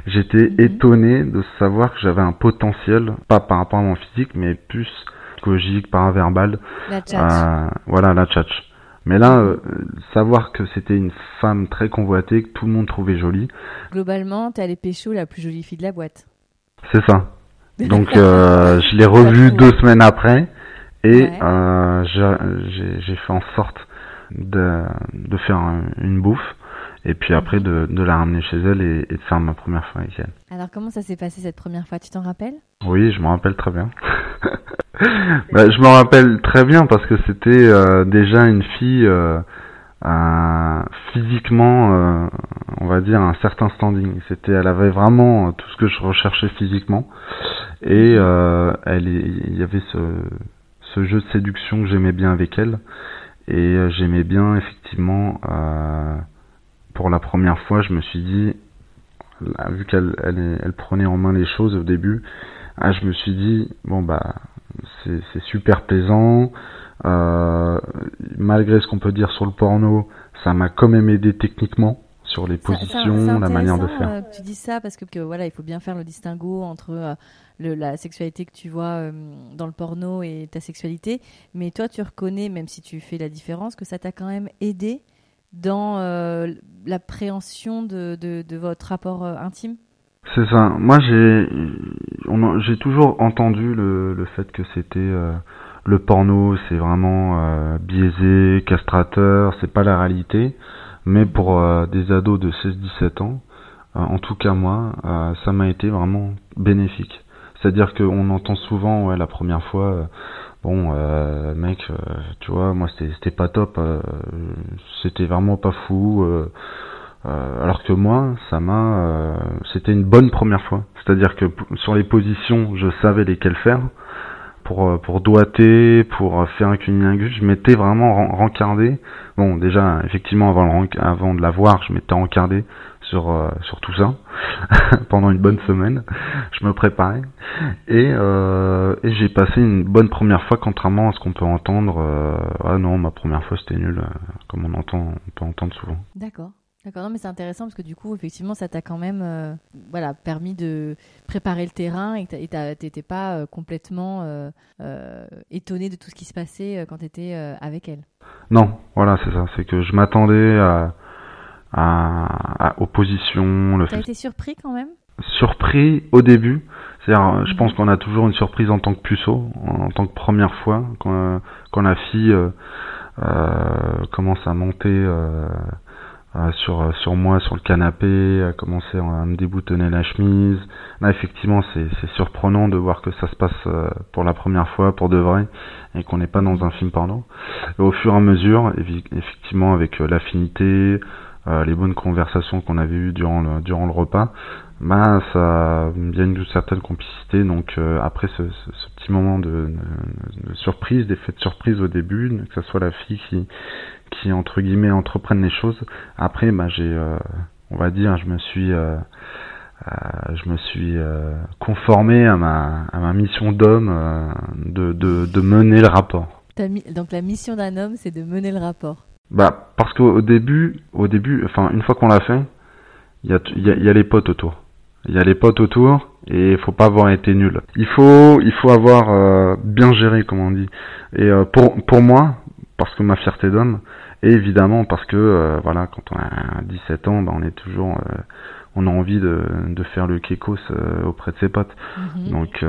J'étais mhm. étonné de savoir que j'avais un potentiel, pas par rapport à mon physique, mais plus psychologique, paraverbal. La euh, voilà, la tchatch. Mais là, euh, savoir que c'était une femme très convoitée, que tout le monde trouvait jolie. Globalement, t'es allé pécho la plus jolie fille de la boîte. C'est ça. *laughs* Donc je l'ai revue deux semaines après. Et euh, j'ai fait en sorte de, de faire une bouffe et puis après mhm. de, de la ramener chez elle et, et, de faire ma première fois avec elle. Alors comment ça s'est passé cette première fois? Tu t'en rappelles? Oui, je me rappelle très bien. *laughs* bah, je me rappelle très bien parce que c'était euh, déjà une fille euh, physiquement, euh, on va dire, un certain standing. C'était, elle avait vraiment tout ce que je recherchais physiquement et elle, il y avait ce, ce jeu de séduction que j'aimais bien avec elle et j'aimais bien effectivement. pour la première fois, je me suis dit, vu qu'elle elle, elle prenait en main les choses au début, ah, je me suis dit bon bah c'est super plaisant. Euh, malgré ce qu'on peut dire sur le porno, ça m'a quand même aidé techniquement sur les positions, la manière de faire. Euh, tu dis ça parce que, voilà, il faut bien faire le distinguo entre euh, le, la sexualité que tu vois dans le porno et ta sexualité. Mais toi, tu reconnais, même si tu fais la différence, que ça t'a quand même aidé dans l'appréhension de, de, de, votre rapport intime? C'est ça. Moi, j'ai j'ai toujours entendu le, le fait que c'était euh, le porno, c'est vraiment euh, biaisé, castrateur, c'est pas la réalité. Mais pour euh, des ados de 16-17 ans, en tout cas moi, ça m'a été vraiment bénéfique. C'est-à-dire qu'on entend souvent, ouais, la première fois, bon, mec, tu vois, moi c'était pas top, c'était vraiment pas fou. Euh, alors que moi, ça m'a, euh, c'était une bonne première fois. C'est-à-dire que sur les positions, je savais lesquelles faire. Pour, euh, pour doiter, pour faire un cunilingus, je m'étais vraiment rencardé. Bon, déjà, effectivement, avant, avant de la voir, je m'étais rencardé sur, sur tout ça *laughs* pendant une bonne semaine. Je me préparais et, euh, et j'ai passé une bonne première fois, contrairement à ce qu'on peut entendre. ah non, ma première fois c'était nul, comme on entend, on peut entendre souvent. D'accord. D'accord, non, mais c'est intéressant parce que du coup, effectivement, ça t'a quand même euh, voilà, permis de préparer le terrain et tu n'étais pas euh, complètement euh, étonné de tout ce qui se passait quand tu étais avec elle. Non, voilà, c'est ça. C'est que je m'attendais à, à, aux positions. Tu as été surpris quand même? Surpris au début. C'est-à-dire, je pense mhm. qu'on a toujours une surprise en tant que puceau, en, tant que première fois, quand, quand la fille commence à monter euh, sur euh, sur moi sur le canapé, à commencer à me déboutonner la chemise. Là, effectivement, c'est surprenant de voir que ça se passe euh, pour la première fois, pour de vrai, et qu'on n'est pas dans un film porno. Et au fur et à mesure, effectivement, avec l'affinité, les bonnes conversations qu'on avait eues durant le, durant le repas, bah ça il y a une certaine complicité. Donc après ce, ce, petit moment de, de, surprise, d'effet de surprise au début, que ce soit la fille qui qui entre guillemets entreprennent les choses. Après, bah, j'ai, euh, on va dire, je me suis, euh, euh, je me suis conformé à ma, à ma mission d'homme de, de, de, mener le rapport. Donc la mission d'un homme, c'est de mener le rapport. Bah parce qu'au début, au début, enfin une fois qu'on l'a fait, il y a, y, a, y a les potes autour. Il y a les potes autour et il faut pas avoir été nul. Il faut, il faut avoir bien géré, comme on dit. Et pour, pour moi, parce que ma fierté d'homme, et évidemment parce que euh, voilà, quand on a 17 ans, bah, on est toujours euh, on a envie de, de faire le kekos euh, auprès de ses potes. Mhm. Donc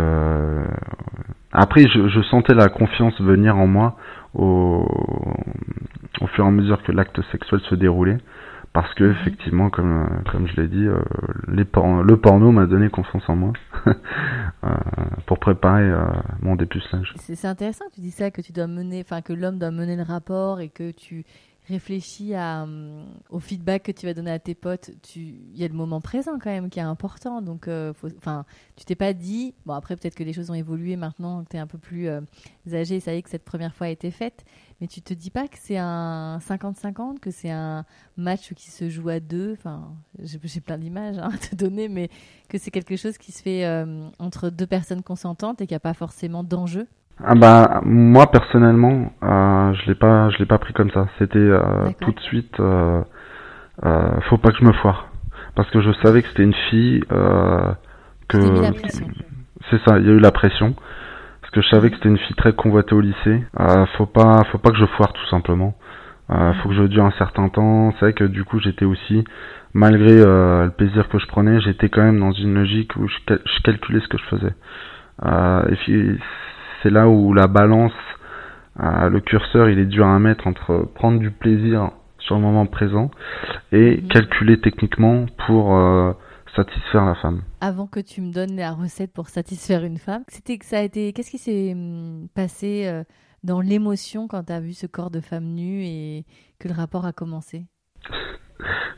après je, je, sentais la confiance venir en moi au, au fur et à mesure que l'acte sexuel se déroulait parce que mhm. effectivement comme comme je l'ai dit les le porno m'a donné confiance en moi *laughs* pour préparer mon dépucelage. C'est intéressant tu dis ça que tu dois mener enfin que l'homme doit mener le rapport et que tu réfléchis hum, au feedback que tu vas donner à tes potes, il y a le moment présent quand même qui est important. Donc, euh, enfin, tu t'es pas dit, bon après peut-être que les choses ont évolué maintenant, que tu es un peu plus euh, âgé, ça y est que cette première fois a été faite, mais tu te dis pas que c'est un 50-50, que c'est un match qui se joue à deux. Enfin, j'ai plein d'images hein, *laughs* à te donner, mais que c'est quelque chose qui se fait euh, entre deux personnes consentantes et qu'il n'y a pas forcément d'enjeu ah bah moi personnellement, euh, je l'ai pas, je l'ai pas pris comme ça. C'était euh, tout de suite, euh, euh, faut pas que je me foire, parce que je savais que c'était une fille euh, que. C'est ça, il y a eu la pression, parce que je savais que c'était une fille très convoitée au lycée. Euh, faut pas, faut pas que je foire tout simplement. Euh, faut que je dure un certain temps. C'est vrai que du coup j'étais aussi, malgré euh, le plaisir que je prenais, j'étais quand même dans une logique où je, je calculais ce que je faisais. Euh, et puis c'est là où la balance, euh, le curseur, il est dur à mettre entre prendre du plaisir sur le moment présent et mhm. calculer techniquement pour euh, satisfaire la femme. Avant que tu me donnes la recette pour satisfaire une femme, c'était que ça a été. Qu'est-ce qui s'est hum, passé euh, dans l'émotion quand tu as vu ce corps de femme nue et que le rapport a commencé?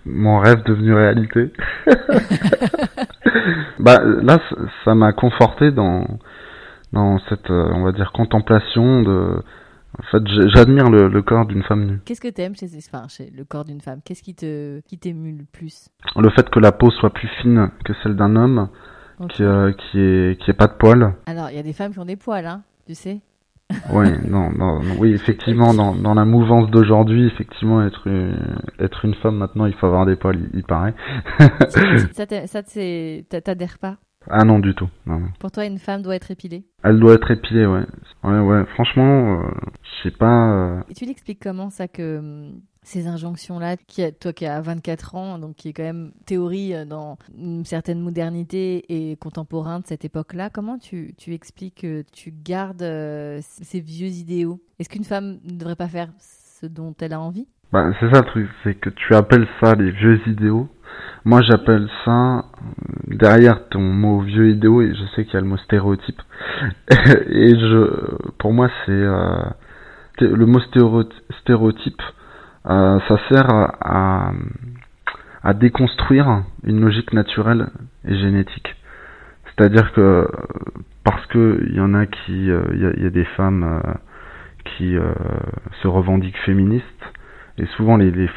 Mon rêve devenu réalité. *laughs* bah là, ça m'a conforté dans dans cette, euh, on va dire, contemplation de en fait, j'admire le, corps d'une femme nue. Qu'est-ce que t'aimes chez, enfin, chez le corps d'une femme? Qu'est-ce qui te, qui t'émule le plus? Le fait que la peau soit plus fine que celle d'un homme, qui, euh, qui est, qui est pas de poils. Alors, il y a des femmes qui ont des poils, hein, tu sais. oui, *laughs* non, non, oui, effectivement, dans, dans la mouvance d'aujourd'hui, effectivement, être une, être une femme maintenant, il faut avoir des poils, il, paraît. ça, ça t'adhère pas? Ah non, du tout. Pour toi, une femme doit être épilée Elle doit être épilée, ouais. Ouais, ouais. Franchement, euh, je sais pas. Euh. Et tu l'expliques comment ça que hum, ces injonctions-là, qui toi qui as 24 ans, donc qui est quand même théorie euh, dans une certaine modernité et contemporain de cette époque-là, comment tu, tu expliques que tu gardes ces vieux idéaux? Est-ce qu'une femme ne devrait pas faire ce dont elle a envie? Bah, c'est ça le truc, c'est que tu appelles ça les vieux idéaux. Moi, j'appelle ça, derrière ton mot vieux idéaux, et je sais qu'il y a le mot stéréotype. *laughs* et je, pour moi, c'est, euh, le mot stéréotype, euh, ça sert à, déconstruire une logique naturelle et génétique. C'est-à-dire que, parce que il y en a qui, euh, il y, a des femmes qui se revendiquent féministes, et souvent, les, les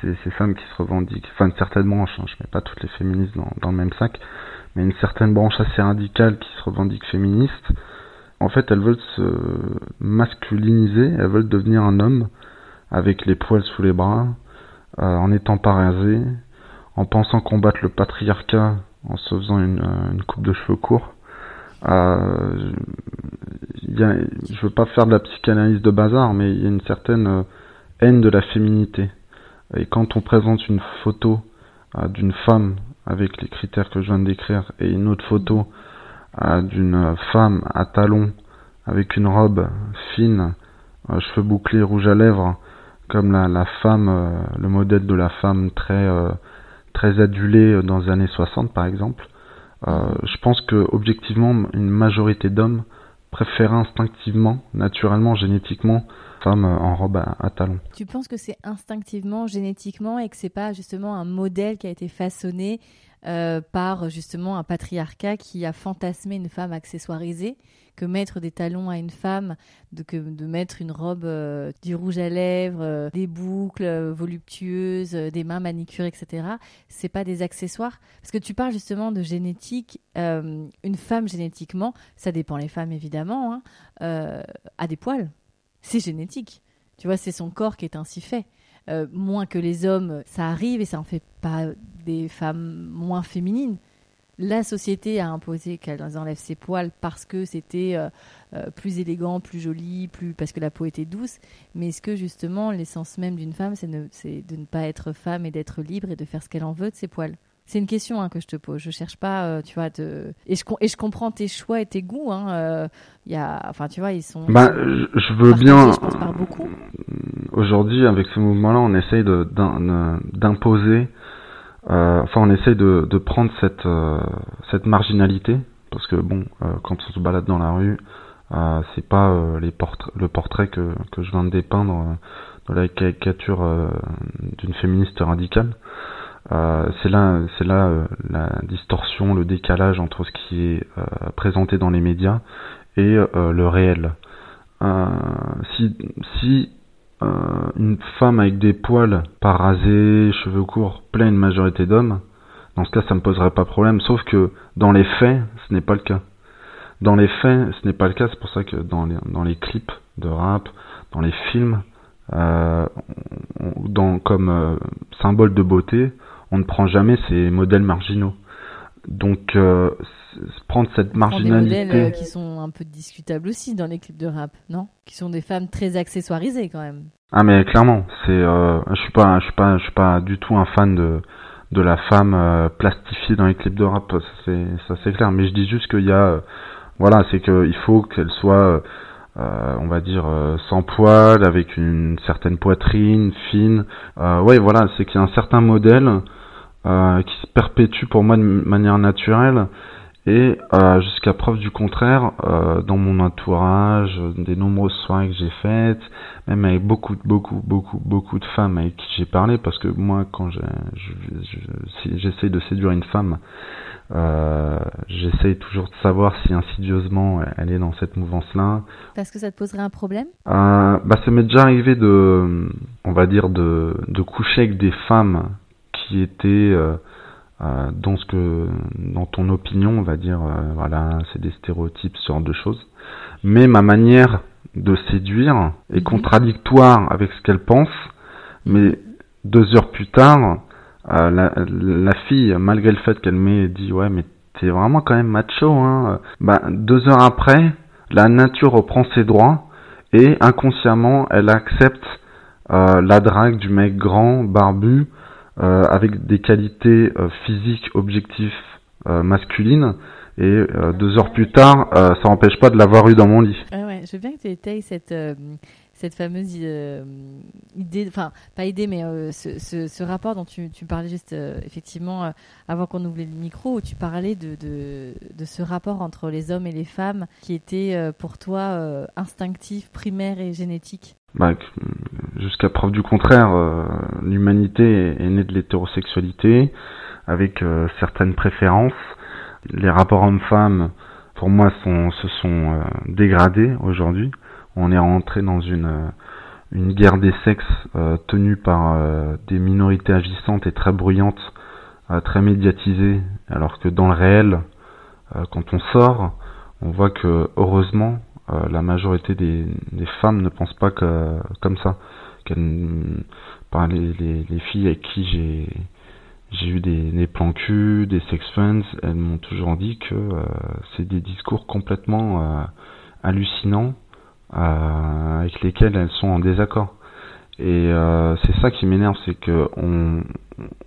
ces, ces, femmes qui se revendiquent, enfin une certaine branche, hein, je mets pas toutes les féministes dans, dans, le même sac, mais une certaine branche assez radicale qui se revendique féministe, en fait, elles veulent se masculiniser, elles veulent devenir un homme avec les poils sous les bras, euh, en étant pas en pensant combattre le patriarcat en se faisant une, euh, une coupe de cheveux courts. Euh, y a, je veux pas faire de la psychanalyse de bazar, mais il y a une certaine euh, de la féminité. Et quand on présente une photo euh, d'une femme avec les critères que je viens de décrire et une autre photo euh, d'une femme à talons avec une robe fine, euh, cheveux bouclés, rouge à lèvres, comme la, la femme, le modèle de la femme très très adulée dans les années 60 par exemple, je pense que objectivement une majorité d'hommes préfèrent instinctivement, naturellement, génétiquement en robe à, talons. Tu penses que c'est instinctivement, génétiquement, et que c'est pas justement un modèle qui a été façonné euh, par justement un patriarcat qui a fantasmé une femme accessoirisée, que mettre des talons à une femme, de, que, de mettre une robe, euh, du rouge à lèvres, euh, des boucles voluptueuses, des mains manicures, etc. C'est pas des accessoires? Parce que tu parles justement de génétique. une femme génétiquement, ça dépend les femmes évidemment, hein, a des poils c'est génétique. Tu vois, c'est son corps qui est ainsi fait. Euh, moins que les hommes, ça arrive et ça en fait pas des femmes moins féminines. La société a imposé qu'elles enlèvent ses poils parce que c'était euh, euh, plus élégant, plus joli, plus parce que la peau était douce. Mais est-ce que justement l'essence même d'une femme, c'est de ne pas être femme et d'être libre et de faire ce qu'elle en veut de ses poils? C'est une question hein, que je te pose. Je cherche pas, euh, tu vois, de... et, je, et je comprends tes choix et tes goûts. Hein. Euh, il y a, enfin, tu vois, ils sont. Bah, je veux bien. beaucoup. Aujourd'hui, avec ce mouvement-là, on essaye d'imposer. Euh, enfin, on essaye de, de prendre cette cette marginalité parce que bon, quand on se balade dans la rue, c'est pas les portraits, le portrait que que je viens de dépeindre de la caricature d'une féministe radicale. Euh, c'est là, c'est là euh, la distorsion, le décalage entre ce qui est euh, présenté dans les médias et le réel. si si une femme avec des poils pas rasés, cheveux courts, plein une majorité d'hommes, dans ce cas, ça me poserait pas problème. Sauf que dans les faits, ce n'est pas le cas. Dans les faits, ce n'est pas le cas. C'est pour ça que dans les, dans les clips de rap, dans les films, euh, dans, comme symbole de beauté, on ne prend jamais ces modèles marginaux. Donc euh, prendre cette marginalité. Des modèles euh, qui sont un peu discutables aussi dans les clips de rap, non? Qui sont des femmes très accessoirisées quand même. Ah mais clairement, c'est euh, je suis pas je suis pas je suis pas du tout un fan de de la femme plastifiée dans les clips de rap, c'est ça c'est clair, mais je dis juste qu'il y a voilà, c'est qu'il faut qu'elle soit euh, on va dire euh, sans poils, avec une certaine poitrine fine. Euh, ouais, voilà, c'est qu'il y a un certain modèle qui se perpétue pour moi de manière naturelle et euh, jusqu'à preuve du contraire, euh, dans mon entourage, des nombreuses soirées que j'ai faites, même avec beaucoup, beaucoup, beaucoup, beaucoup de femmes avec qui j'ai parlé, parce que moi, quand je, j'essaye de séduire une femme, euh, j'essaye toujours de savoir si insidieusement elle est dans cette mouvance-là. Parce que ça te poserait un problème? Euh, Bah, ça m'est déjà arrivé de, on va dire, de, de coucher avec des femmes qui étaient euh, euh, dans ce que, dans ton opinion, on va dire, euh, voilà, c'est des stéréotypes, ce genre de choses. Mais ma manière de séduire est mhm. contradictoire avec ce qu'elle pense. Mais deux heures plus tard, euh, la, la, fille, malgré le fait qu'elle m'ait dit ouais, mais t'es vraiment quand même macho, hein. Bah, deux heures après, la nature reprend ses droits et inconsciemment, elle accepte la drague du mec grand, barbu, avec des qualités euh, physiques objectives euh, masculines. Et deux heures plus tard, ça n'empêche pas de l'avoir eu dans mon lit. Ah ouais, je veux bien que tu étayes cette, cette fameuse idée, enfin pas idée, mais ce, ce, ce, rapport dont tu, tu parlais juste effectivement avant qu'on ouvre le micro, où tu parlais de, de, de, ce rapport entre les hommes et les femmes qui était pour toi instinctif, primaire et génétique. Bah, jusqu'à preuve du contraire, euh, l'humanité est, née de l'hétérosexualité avec euh, certaines préférences. Les rapports hommes-femmes, pour moi, sont, se sont euh, dégradés aujourd'hui. On est rentré dans une, une guerre des sexes tenue par des minorités agissantes et très bruyantes, très médiatisées, alors que dans le réel, quand on sort, on voit que heureusement, la majorité des, des, femmes ne pensent pas que, comme ça par les, les, les, filles avec qui j'ai j'ai eu des, des plans cul, des sex friends, elles m'ont toujours dit que euh, c'est des discours complètement euh, hallucinants euh, avec lesquels elles sont en désaccord. Et c'est ça qui m'énerve, c'est que on,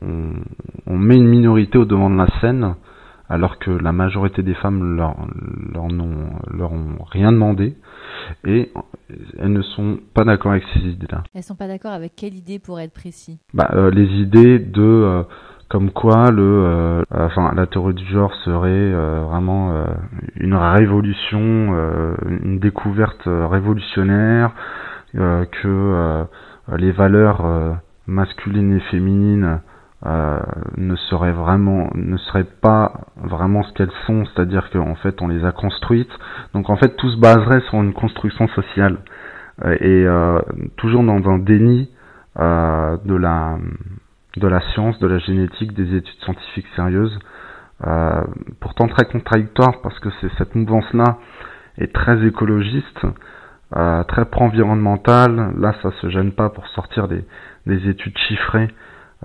on, on, met une minorité au devant de la scène alors que la majorité des femmes leur, leur, n'ont, leur ont rien demandé et elles ne sont pas d'accord avec ces idées-là. Elles sont pas d'accord avec quelle idée pour être précis? Bah, euh, Les idées de euh, comme quoi le, euh, enfin, la théorie du genre serait vraiment une révolution, une découverte révolutionnaire, que les valeurs masculines et féminines euh, ne seraient vraiment ne seraient pas vraiment ce qu'elles sont, c'est-à-dire qu'en fait on les a construites. Donc en fait tout se baserait sur une construction sociale euh, et euh, toujours dans un déni de la de la science, de la génétique, des études scientifiques sérieuses. pourtant très contradictoire parce que c'est cette mouvance-là est très écologiste, très pro-environnementale. Là, ça se gêne pas pour sortir des, des études chiffrées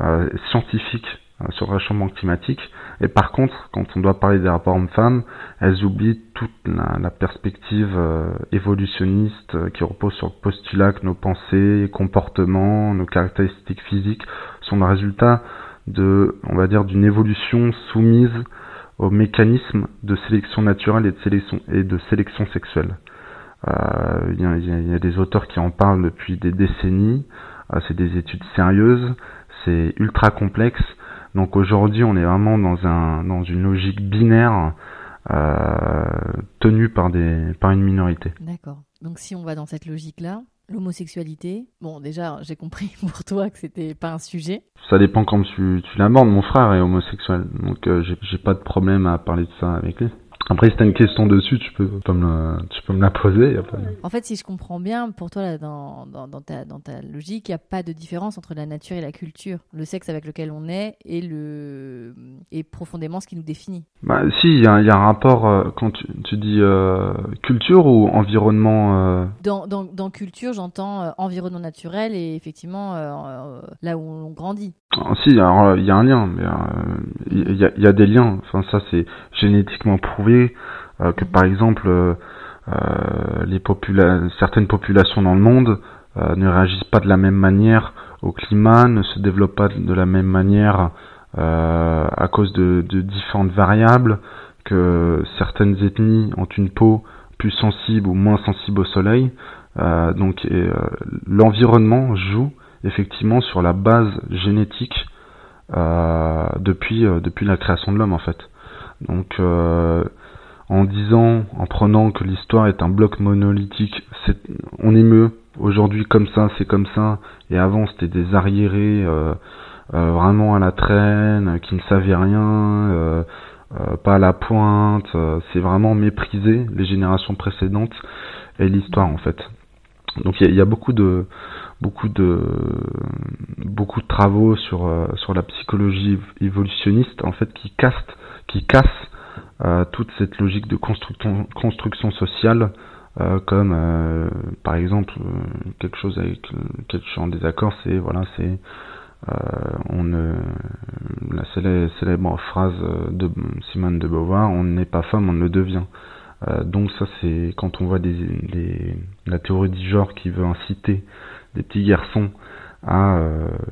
euh, scientifiques euh, sur le réchauffement climatique. Et par contre, quand on doit parler des rapports hommes-femmes, elles oublient toute la, perspective euh, évolutionniste qui repose sur le postulat que nos pensées, comportements, nos caractéristiques physiques sont le résultat de, on va dire, d'une évolution soumise aux mécanismes de sélection naturelle et de sélection, et de sélection sexuelle. Il y, y, a des auteurs qui en parlent depuis des décennies. c'est des études sérieuses c'est ultra complexe. Donc aujourd'hui, on est vraiment dans un dans une logique binaire euh, tenue par des par une minorité. D'accord. Donc si on va dans cette logique-là, l'homosexualité, bon déjà j'ai compris *laughs* pour toi que c'était pas un sujet. Ça dépend comme tu, tu l'abordes. Mon frère est homosexuel, donc euh, j'ai pas de problème à parler de ça avec lui. Après, si tu as une question dessus, tu peux, me, tu peux me la poser. En fait, si je comprends bien, pour toi, là, dans, dans, dans, ta, dans ta logique, il n'y a pas de différence entre la nature et la culture. Le sexe avec lequel on est le, est profondément ce qui nous définit. Bah, si, il y, a, y a un rapport, euh, quand tu, tu dis euh, culture ou environnement euh dans, culture, j'entends environnement naturel et effectivement là où on grandit. Ah, si, alors il y a un lien, mais il y, a, y a des liens. Enfin, ça, c'est génétiquement prouvé euh, que par exemple euh, euh, les certaines populations dans le monde ne réagissent pas de la même manière au climat, ne se développent pas de la même manière à cause de, différentes variables, que certaines ethnies ont une peau plus sensible ou moins sensible au soleil. donc l'environnement joue effectivement sur la base génétique depuis depuis la création de l'homme en fait. Donc en disant, en prenant que l'histoire est un bloc monolithique, on émeut aujourd'hui comme ça, c'est comme ça, et avant c'était des arriérés euh, euh, vraiment à la traîne, qui ne savaient rien, euh, pas à la pointe, c'est vraiment mépriser les générations précédentes et l'histoire en fait. Donc il y, a beaucoup de beaucoup de beaucoup de travaux sur sur la psychologie évolutionniste en fait qui cassent qui cassent toute cette logique de construction construction sociale euh, comme euh, par exemple euh, quelque chose avec lequel je suis en désaccord, c'est voilà, c'est on la célèbre, phrase de Simone de Beauvoir, on n'est pas femme, on le devient. donc ça c'est quand on voit des, des, la théorie du genre qui veut inciter des petits garçons à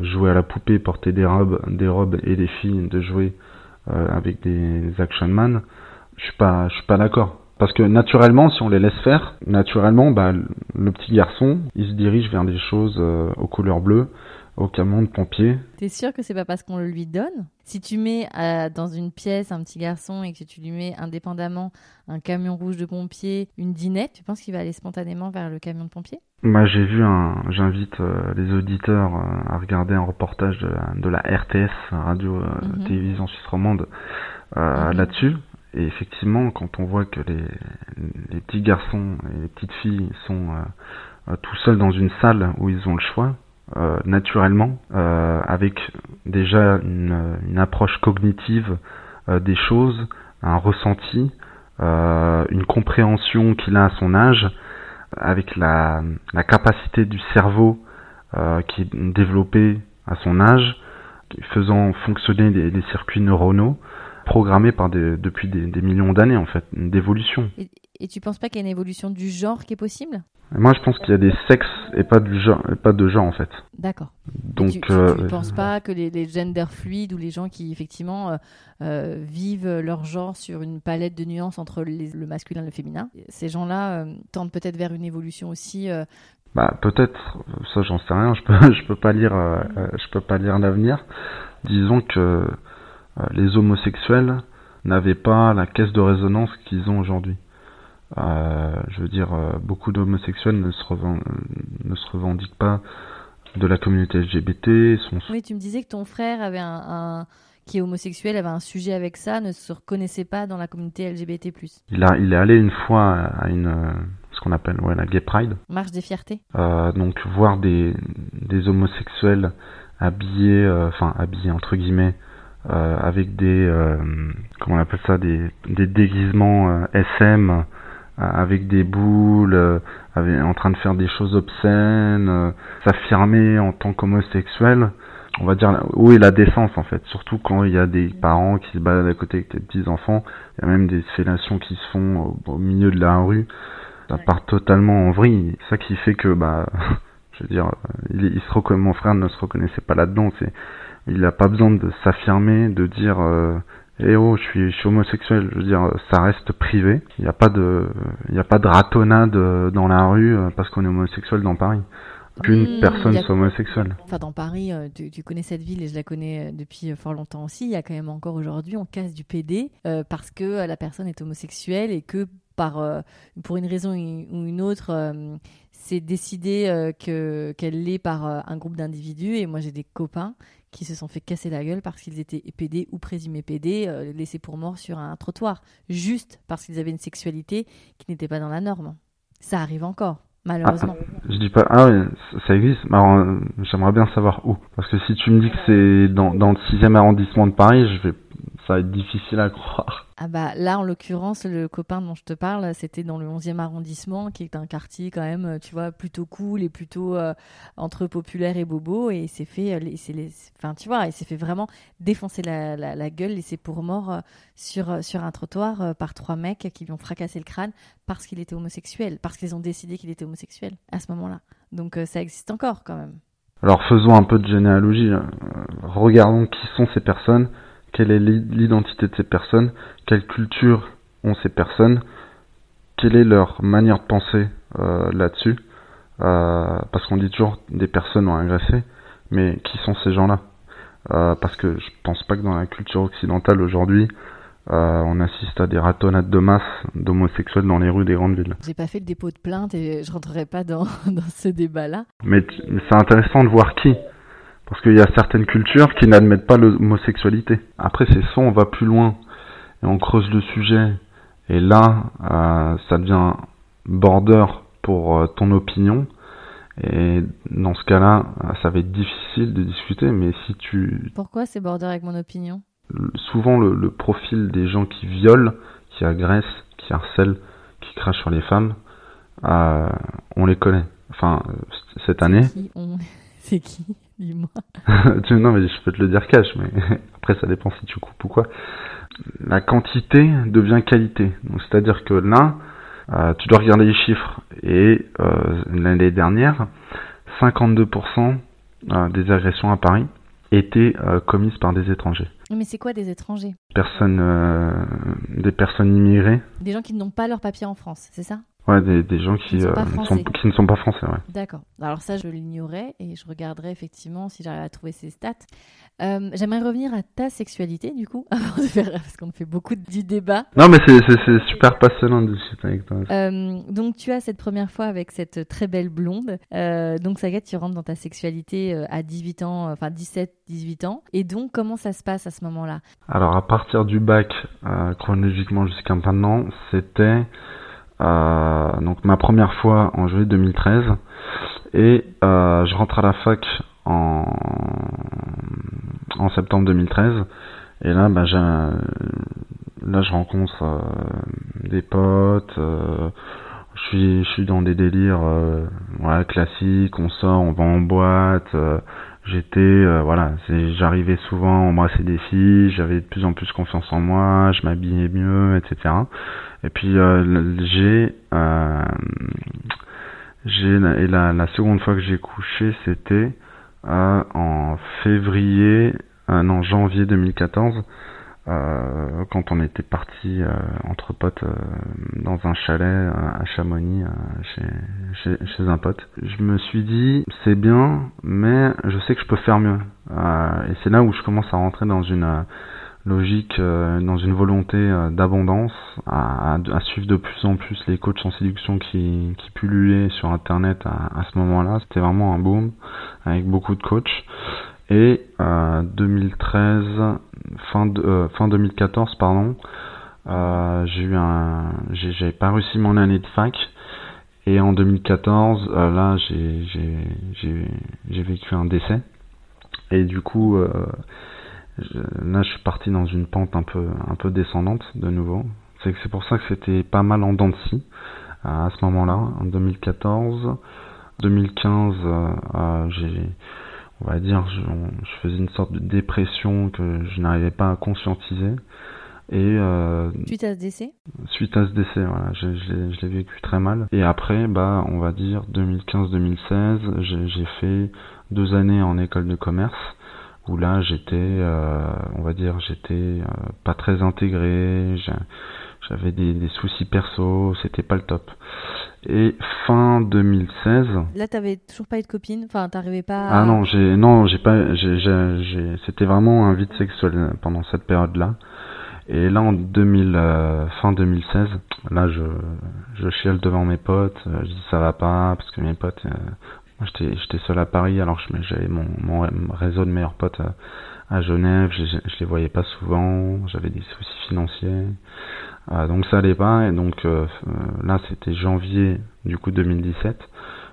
jouer à la poupée, porter des robes, des robes et des filles de jouer avec des action man, je suis pas, je suis pas d'accord. Parce que naturellement, si on les laisse faire, naturellement, bah, le petit garçon, il se dirige vers des choses euh, aux couleurs bleues, au camion de pompier. T'es sûr que c'est pas parce qu'on le lui donne? Si tu mets euh, dans une pièce un petit garçon et que tu lui mets indépendamment un camion rouge de pompier, une dinette, tu penses qu'il va aller spontanément vers le camion de pompier? Moi, j'ai vu un. J'invite euh, les auditeurs à regarder un reportage de la, RTS, Radio mhm. Télévision Suisse Romande, mhm. là-dessus. Et effectivement, quand on voit que les, les petits garçons et les petites filles sont euh, tout seuls dans une salle où ils ont le choix, euh, naturellement, euh, avec déjà une, une approche cognitive des choses, un ressenti, une compréhension qu'il a à son âge, avec la, la capacité du cerveau qui est développée à son âge, faisant fonctionner les circuits neuronaux, programmé par des, depuis des, millions d'années en fait, d'évolution. Et, et, tu penses pas qu'il y a une évolution du genre qui est possible? Moi je pense qu'il y a des sexes et pas, du genre, pas de genre en fait. D'accord. Donc tu, ne euh, penses pas que les, les, gender fluides ou les gens qui effectivement euh, euh, vivent leur genre sur une palette de nuances entre le masculin et le féminin, ces gens-là tendent peut-être vers une évolution aussi bah peut-être, ça j'en sais rien, je peux *laughs* je peux pas lire je peux pas lire l'avenir. Disons que les homosexuels n'avaient pas la caisse de résonance qu'ils ont aujourd'hui. Euh, je veux dire, euh, beaucoup d'homosexuels ne, se ne se revendiquent pas de la communauté LGBT. Oui, tu me disais que ton frère avait un, qui est homosexuel avait un sujet avec ça, ne se reconnaissait pas dans la communauté LGBT+. Il, a, il est allé une fois à une ce qu'on appelle ouais, la Gay Pride. Marche des fiertés. donc voir des, des homosexuels habillés, enfin habillés entre guillemets, euh, avec des euh, comment on appelle ça des, des déguisements euh, SM avec des boules, en train de faire des choses obscènes, s'affirmer en tant qu'homosexuel, on va dire où est la décence en fait, surtout quand il y a des parents qui se baladent à côté avec des petits enfants, il y a même des fellations qui se font au, milieu de la rue, ça part totalement en vrille, ça qui fait que bah *laughs* je veux dire, il, il se mon frère ne se reconnaissait pas là-dedans, c'est il n'a pas besoin de s'affirmer, de dire euh, eh oh je suis, je suis homosexuel. Je veux dire ça reste privé. Il n'y a pas de il n'y a pas de ratonnade euh, dans la rue euh, parce qu'on est homosexuel dans Paris. Qu'une mmh, personne soit homosexuelle. Enfin, dans Paris, tu, tu, connais cette ville et je la connais depuis fort longtemps aussi. Il y a quand même encore aujourd'hui, on casse du PD parce que la personne est homosexuelle et que par, pour une raison ou une autre, c'est décidé que qu'elle l'est par un groupe d'individus. Et moi, j'ai des copains qui se sont fait casser la gueule parce qu'ils étaient PD ou présumés PD, euh, laissés pour morts sur un trottoir, juste parce qu'ils avaient une sexualité qui n'était pas dans la norme. Ça arrive encore, malheureusement. Ah, je dis pas, ah oui, ça existe, euh, j'aimerais bien savoir où. Parce que si tu me dis que c'est dans, dans le 6 arrondissement de Paris, je vais, ça va être difficile à croire. Ah bah là, en l'occurrence, le copain dont je te parle, c'était dans le 11e arrondissement, qui est un quartier quand même, tu vois, plutôt cool et plutôt euh, entre populaire et bobo. Et il s'est fait, euh, tu vois, il s'est fait vraiment défoncer la, la, gueule, laissé pour mort euh, sur, sur un trottoir par trois mecs qui lui ont fracassé le crâne parce qu'il était homosexuel, parce qu'ils ont décidé qu'il était homosexuel à ce moment-là. Donc ça existe encore quand même. Alors faisons un peu de généalogie. Regardons qui sont ces personnes quelle est l'identité de ces personnes, quelle culture ont ces personnes, quelle est leur manière de penser euh, là-dessus, euh, parce qu'on dit toujours des personnes ont agressé, mais qui sont ces gens-là? Parce que je pense pas que dans la culture occidentale aujourd'hui, euh, on assiste à des ratonnades de masse d'homosexuels dans les rues des grandes villes. J'ai pas fait le dépôt de plainte et je rentrerai pas dans, *laughs* dans ce débat-là. Mais, c'est intéressant de voir qui. Parce qu'il y a certaines cultures qui n'admettent pas l'homosexualité. Après, c'est soit on va plus loin et on creuse le sujet, et là, euh, ça devient border pour euh, ton opinion. Et dans ce cas-là, ça va être difficile de discuter, mais si tu... Pourquoi c'est border avec mon opinion? Souvent le, profil des gens qui violent, qui agressent, qui harcèlent, qui crachent sur les femmes, euh, on les connaît. Enfin, cette année. *laughs* C'est qui? Dis-moi. *laughs* non, mais je peux te le dire cash, mais *laughs* après ça dépend si tu coupes ou quoi. La quantité devient qualité. C'est-à-dire que là, euh, tu dois regarder les chiffres. Et euh, l'année dernière, 52% des agressions à Paris étaient commises par des étrangers. Mais c'est quoi des étrangers? Personnes, euh, des personnes immigrées. Des gens qui n'ont pas leur papier en France, c'est ça? Ouais, des, des gens qui, euh, sont, qui ne sont pas français, ouais. D'accord. Alors ça, je l'ignorais et je regarderai effectivement si j'arrive à trouver ces stats. Euh, j'aimerais revenir à ta sexualité, du coup, *laughs* avant de faire, parce qu'on fait beaucoup du débat. Non, mais c'est super passionnant de discuter avec toi. Euh, donc, tu as cette première fois avec cette très belle blonde. Euh, donc, Saga, tu rentres dans ta sexualité à 18 ans, enfin 17, 18 ans. Et donc, comment ça se passe à ce moment-là? Alors, à partir du bac, chronologiquement jusqu'à maintenant, c'était donc ma première fois en juillet 2013. Et je rentre à la fac en, en septembre 2013. Et là, bah, là je rencontre euh, des potes, euh, je suis, je suis dans des délires euh, voilà, classiques, on sort, on va en boîte. J'étais, voilà, j'arrivais souvent à embrasser des filles, j'avais de plus en plus confiance en moi, je m'habillais mieux, etc. Et puis j'ai, j'ai et la, seconde fois que j'ai couché, c'était en février, euh, non janvier 2014, euh, quand on était parti euh, entre potes dans un chalet à Chamonix chez, chez, chez, un pote. Je me suis dit c'est bien, mais je sais que je peux faire mieux. et c'est là où je commence à rentrer dans une logique, euh, dans une volonté euh, d'abondance, à, à, suivre de plus en plus les coachs en séduction qui, qui pullulaient sur Internet à, à ce moment-là. C'était vraiment un boom avec beaucoup de coachs. Et euh, 2013, fin, de, euh, fin 2014, pardon, j'ai eu un, j'ai pas réussi mon année de fac. Et en 2014, là, j'ai vécu un décès. Et du coup, là, je suis parti dans une pente un peu, un peu descendante de nouveau. C'est c'est pour ça que c'était pas mal en dents de scie à ce moment-là, en 2014. 2015, euh, j'ai, on va dire, je, faisais une sorte de dépression que je n'arrivais pas à conscientiser. Et euh, suite à ce décès? Suite à ce décès, voilà, je, je l'ai vécu très mal. Et après, bah, on va dire 2015-2016, j'ai fait deux années en école de commerce où là j'étais, euh, on va dire, j'étais euh, pas très intégré, j'avais des, des, soucis perso, c'était pas le top. Et fin 2016. Là, t'avais toujours pas eu de copine, enfin, t'arrivais pas. À... Ah non, j'ai non, j'ai pas, j'ai, c'était vraiment un vide sexuel pendant cette période-là. Et là, en 2000, euh, fin 2016, là, je, je chiale devant mes potes, je dis ça va pas, parce que mes potes, J'étais seul à Paris, alors j'avais mon, mon, réseau de meilleurs potes à, Genève, je, je, les voyais pas souvent, j'avais des soucis financiers, euh, donc ça allait pas, et donc euh, euh, là c'était janvier du coup 2017.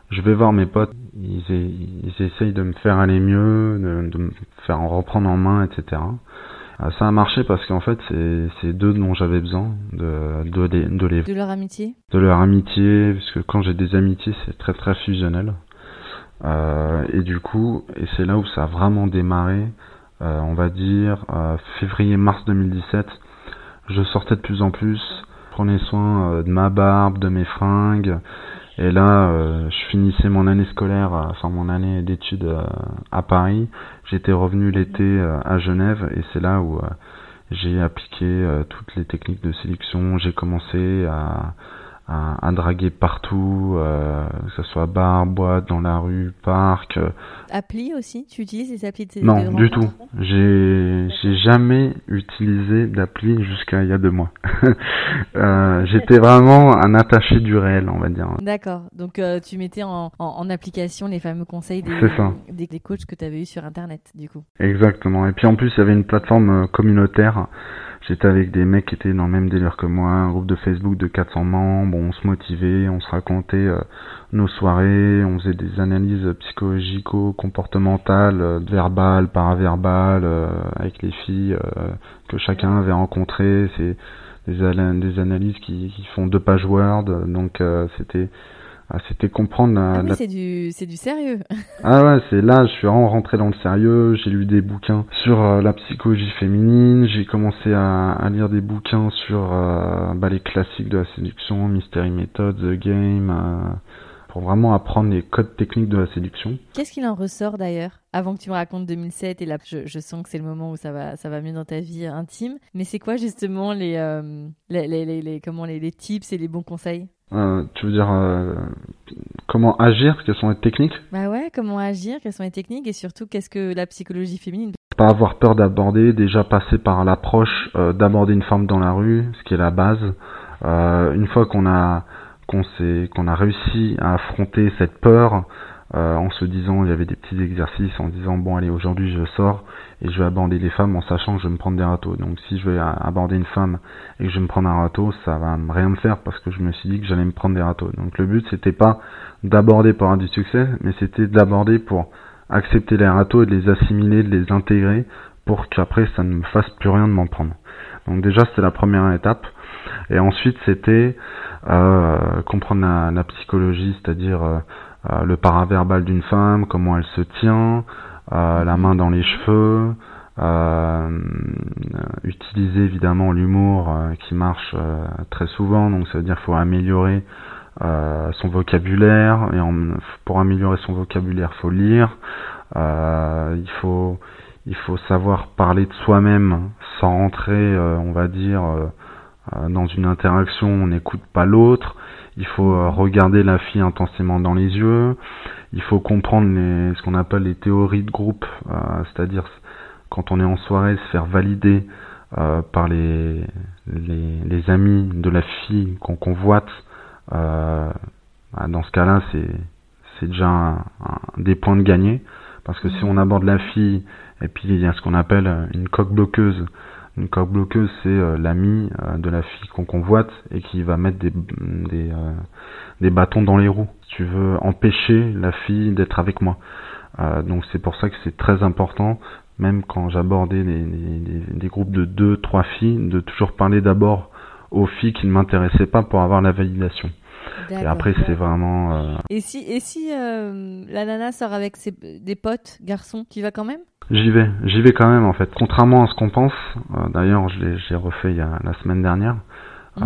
Je vais voir mes potes, ils, ils essayent de me faire aller mieux, de, de me faire en reprendre en main, etc. ça a marché parce qu'en fait c'est deux dont j'avais besoin de de, de, de les de leur amitié de leur amitié parce que quand j'ai des amitiés c'est très très fusionnel euh, et du coup, et c'est là où ça a vraiment démarré, euh, on va dire euh, février-mars 2017, je sortais de plus en plus, prenais soin de ma barbe, de mes fringues, et là, je finissais mon année scolaire, enfin mon année d'études à Paris. J'étais revenu l'été à Genève, et c'est là où j'ai appliqué toutes les techniques de sélection. J'ai commencé à à, draguer partout, euh, que ce soit bar, boîte, dans la rue, parc. Euh. Appli aussi? Tu utilises les applis de Non, du tout. J'ai j'ai jamais utilisé d'appli jusqu'à il y a deux mois. *laughs* euh, J'étais vraiment un attaché du réel, on va dire. D'accord. Donc euh, tu mettais en, en, application les fameux conseils des, des, des coachs que tu avais eu sur Internet, du coup. Exactement. Et puis en plus, il y avait une plateforme communautaire J'étais avec des mecs qui étaient dans le même délire que moi, un groupe de Facebook de 400 membres, on se motivait, on se racontait euh, nos soirées, on faisait des analyses psychologico-comportementales, euh, verbales, paraverbales, euh, avec les filles que chacun avait rencontrées. C'est des, analyses qui, qui, font deux pages Word, donc c'était ah, c'était comprendre ah oui, c'est du c'est du sérieux. *laughs* ah ouais, c'est là, je suis vraiment rentré dans le sérieux. J'ai lu des bouquins sur euh, la psychologie féminine. J'ai commencé à, à, lire des bouquins sur euh, bah, les classiques de la séduction, Mystery Method, The Game, euh, pour vraiment apprendre les codes techniques de la séduction. Qu'est-ce qu'il en ressort d'ailleurs? Avant que tu me racontes 2007 et là, je, je sens que c'est le moment où ça va ça va mieux dans ta vie intime. Mais c'est quoi justement les, les, les, les, les comment les, les tips et les bons conseils? Euh, tu veux dire euh, comment agir Quelles sont les techniques? Bah ouais, comment agir Quelles sont les techniques Et surtout, qu'est-ce que la psychologie féminine Pas avoir peur d'aborder, déjà passer par l'approche euh, d'aborder une femme dans la rue, ce qui est la base. une fois qu'on a qu'on qu'on a réussi à affronter cette peur, en se disant, il y avait des petits exercices, en disant bon allez aujourd'hui je sors, et je vais aborder les femmes en sachant que je vais me prendre des râteaux. Donc si je vais aborder une femme et que je vais me prendre un râteau, ça va rien me faire parce que je me suis dit que j'allais me prendre des râteaux. Donc le but c'était pas d'aborder pour avoir du succès, mais c'était d'aborder pour accepter les râteaux et de les assimiler, de les intégrer pour qu'après ça ne me fasse plus rien de m'en prendre. Donc déjà c'était la première étape. Et ensuite c'était euh, comprendre la, psychologie, c'est-à-dire euh, euh, le paraverbal d'une femme, comment elle se tient, euh, la main dans les cheveux, euh, utiliser évidemment l'humour qui marche très souvent, donc ça veut dire faut améliorer son vocabulaire, et pour améliorer son vocabulaire, faut lire, il faut il faut savoir parler de soi-même sans rentrer, on va dire, dans une interaction, on n'écoute pas l'autre. Il faut regarder la fille intensément dans les yeux il faut comprendre les, ce qu'on appelle les théories de groupe, euh, c'est-à-dire quand on est en soirée, se faire valider euh, par les, les, les, amis de la fille qu'on convoite. Euh, bah, dans ce cas-là, c'est c'est déjà un, des points de gagner, parce que si on aborde la fille et puis il y a ce qu'on appelle une coque bloqueuse. Une coque bloqueuse, c'est l'ami de la fille qu'on convoite et qui va mettre des, des, des bâtons dans les roues tu veux empêcher la fille d'être avec moi. Euh, donc c'est pour ça que c'est très important, même quand j'abordais des, des, groupes de deux, trois filles, de toujours parler d'abord aux filles qui ne m'intéressaient pas pour avoir la validation. Et après c'est vraiment. Euh, et si et si euh, la nana sort avec ses, des potes garçons, tu vas quand même? J'y vais, j'y vais quand même en fait. Contrairement à ce qu'on pense, d'ailleurs je l'ai refait il y a la semaine dernière, mhm.